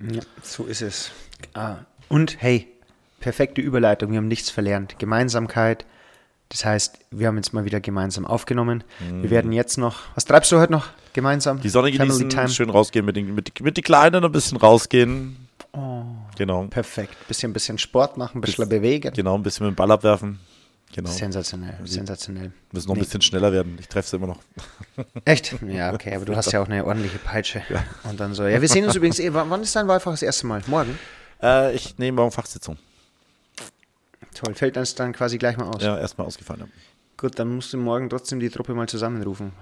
A: Ne?
B: Ja, so ist es. Ah. Und hey, perfekte Überleitung, wir haben nichts verlernt. Gemeinsamkeit, das heißt, wir haben jetzt mal wieder gemeinsam aufgenommen. Wir werden jetzt noch, was treibst du heute noch gemeinsam?
A: Mhm. Die Sonne genießen, schön rausgehen, mit den, mit, mit den Kleinen ein bisschen rausgehen.
B: Oh.
A: Genau.
B: Perfekt. Bisschen, bisschen Sport machen, ein bisschen bewegen.
A: Genau, ein bisschen mit dem Ball abwerfen. Genau.
B: Sensationell, sensationell.
A: Müssen noch ein
B: Nee.
A: bisschen schneller werden. Ich treffe sie immer noch. [laughs]
B: Echt? Ja, okay, aber du [laughs] hast ja auch eine ordentliche Peitsche. Und dann so. Ja, wir sehen uns übrigens eh. Wann wann ist dein Wahlfach das erste Mal? Morgen?
A: Äh, ich nehme morgen Fachsitzung.
B: Toll. Fällt das dann quasi gleich mal aus?
A: Ja, erstmal ausgefallen. Ja.
B: Gut, dann musst du morgen trotzdem die Truppe mal zusammenrufen.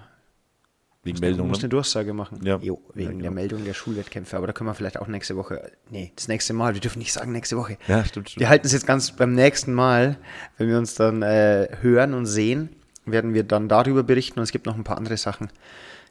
A: Wegen
B: Du
A: Meldung.
B: musst eine
A: Ne?
B: Durchsage machen.
A: Ja.
B: Jo, wegen
A: Ja, genau.
B: der Meldung der Schulwettkämpfe. Aber da können wir vielleicht auch nächste Woche. Nee, das nächste Mal. Wir dürfen nicht sagen nächste Woche.
A: Ja, stimmt, stimmt.
B: Wir halten es jetzt ganz beim nächsten Mal, wenn wir uns dann äh, hören und sehen, werden wir dann darüber berichten. Und es gibt noch ein paar andere Sachen,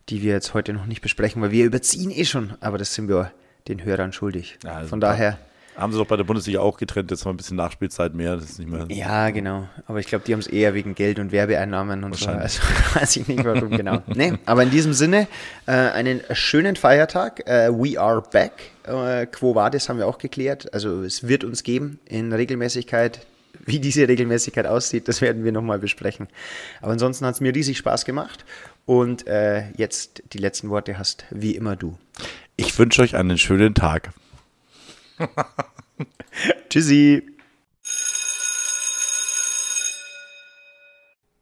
B: die wir jetzt heute noch nicht besprechen, weil wir überziehen eh schon. Aber das sind wir den Hörern schuldig.
A: Ja, also
B: Von
A: da-
B: daher.
A: Haben sie doch bei der Bundesliga auch getrennt. Jetzt mal ein bisschen Nachspielzeit mehr. Das ist nicht mehr.
B: Ja, genau. Aber ich glaube, die haben es eher wegen Geld und Werbeeinnahmen und so. Also [laughs] weiß ich nicht warum genau. Nee, aber in diesem Sinne, äh, einen schönen Feiertag. Äh, we are back. Äh, Quo Vadis haben wir auch geklärt. Also es wird uns geben in Regelmäßigkeit. Wie diese Regelmäßigkeit aussieht, das werden wir nochmal besprechen. Aber ansonsten hat es mir riesig Spaß gemacht. Und äh, jetzt die letzten Worte hast wie immer du.
A: Ich wünsche euch einen schönen Tag. [laughs]
B: Tschüssi.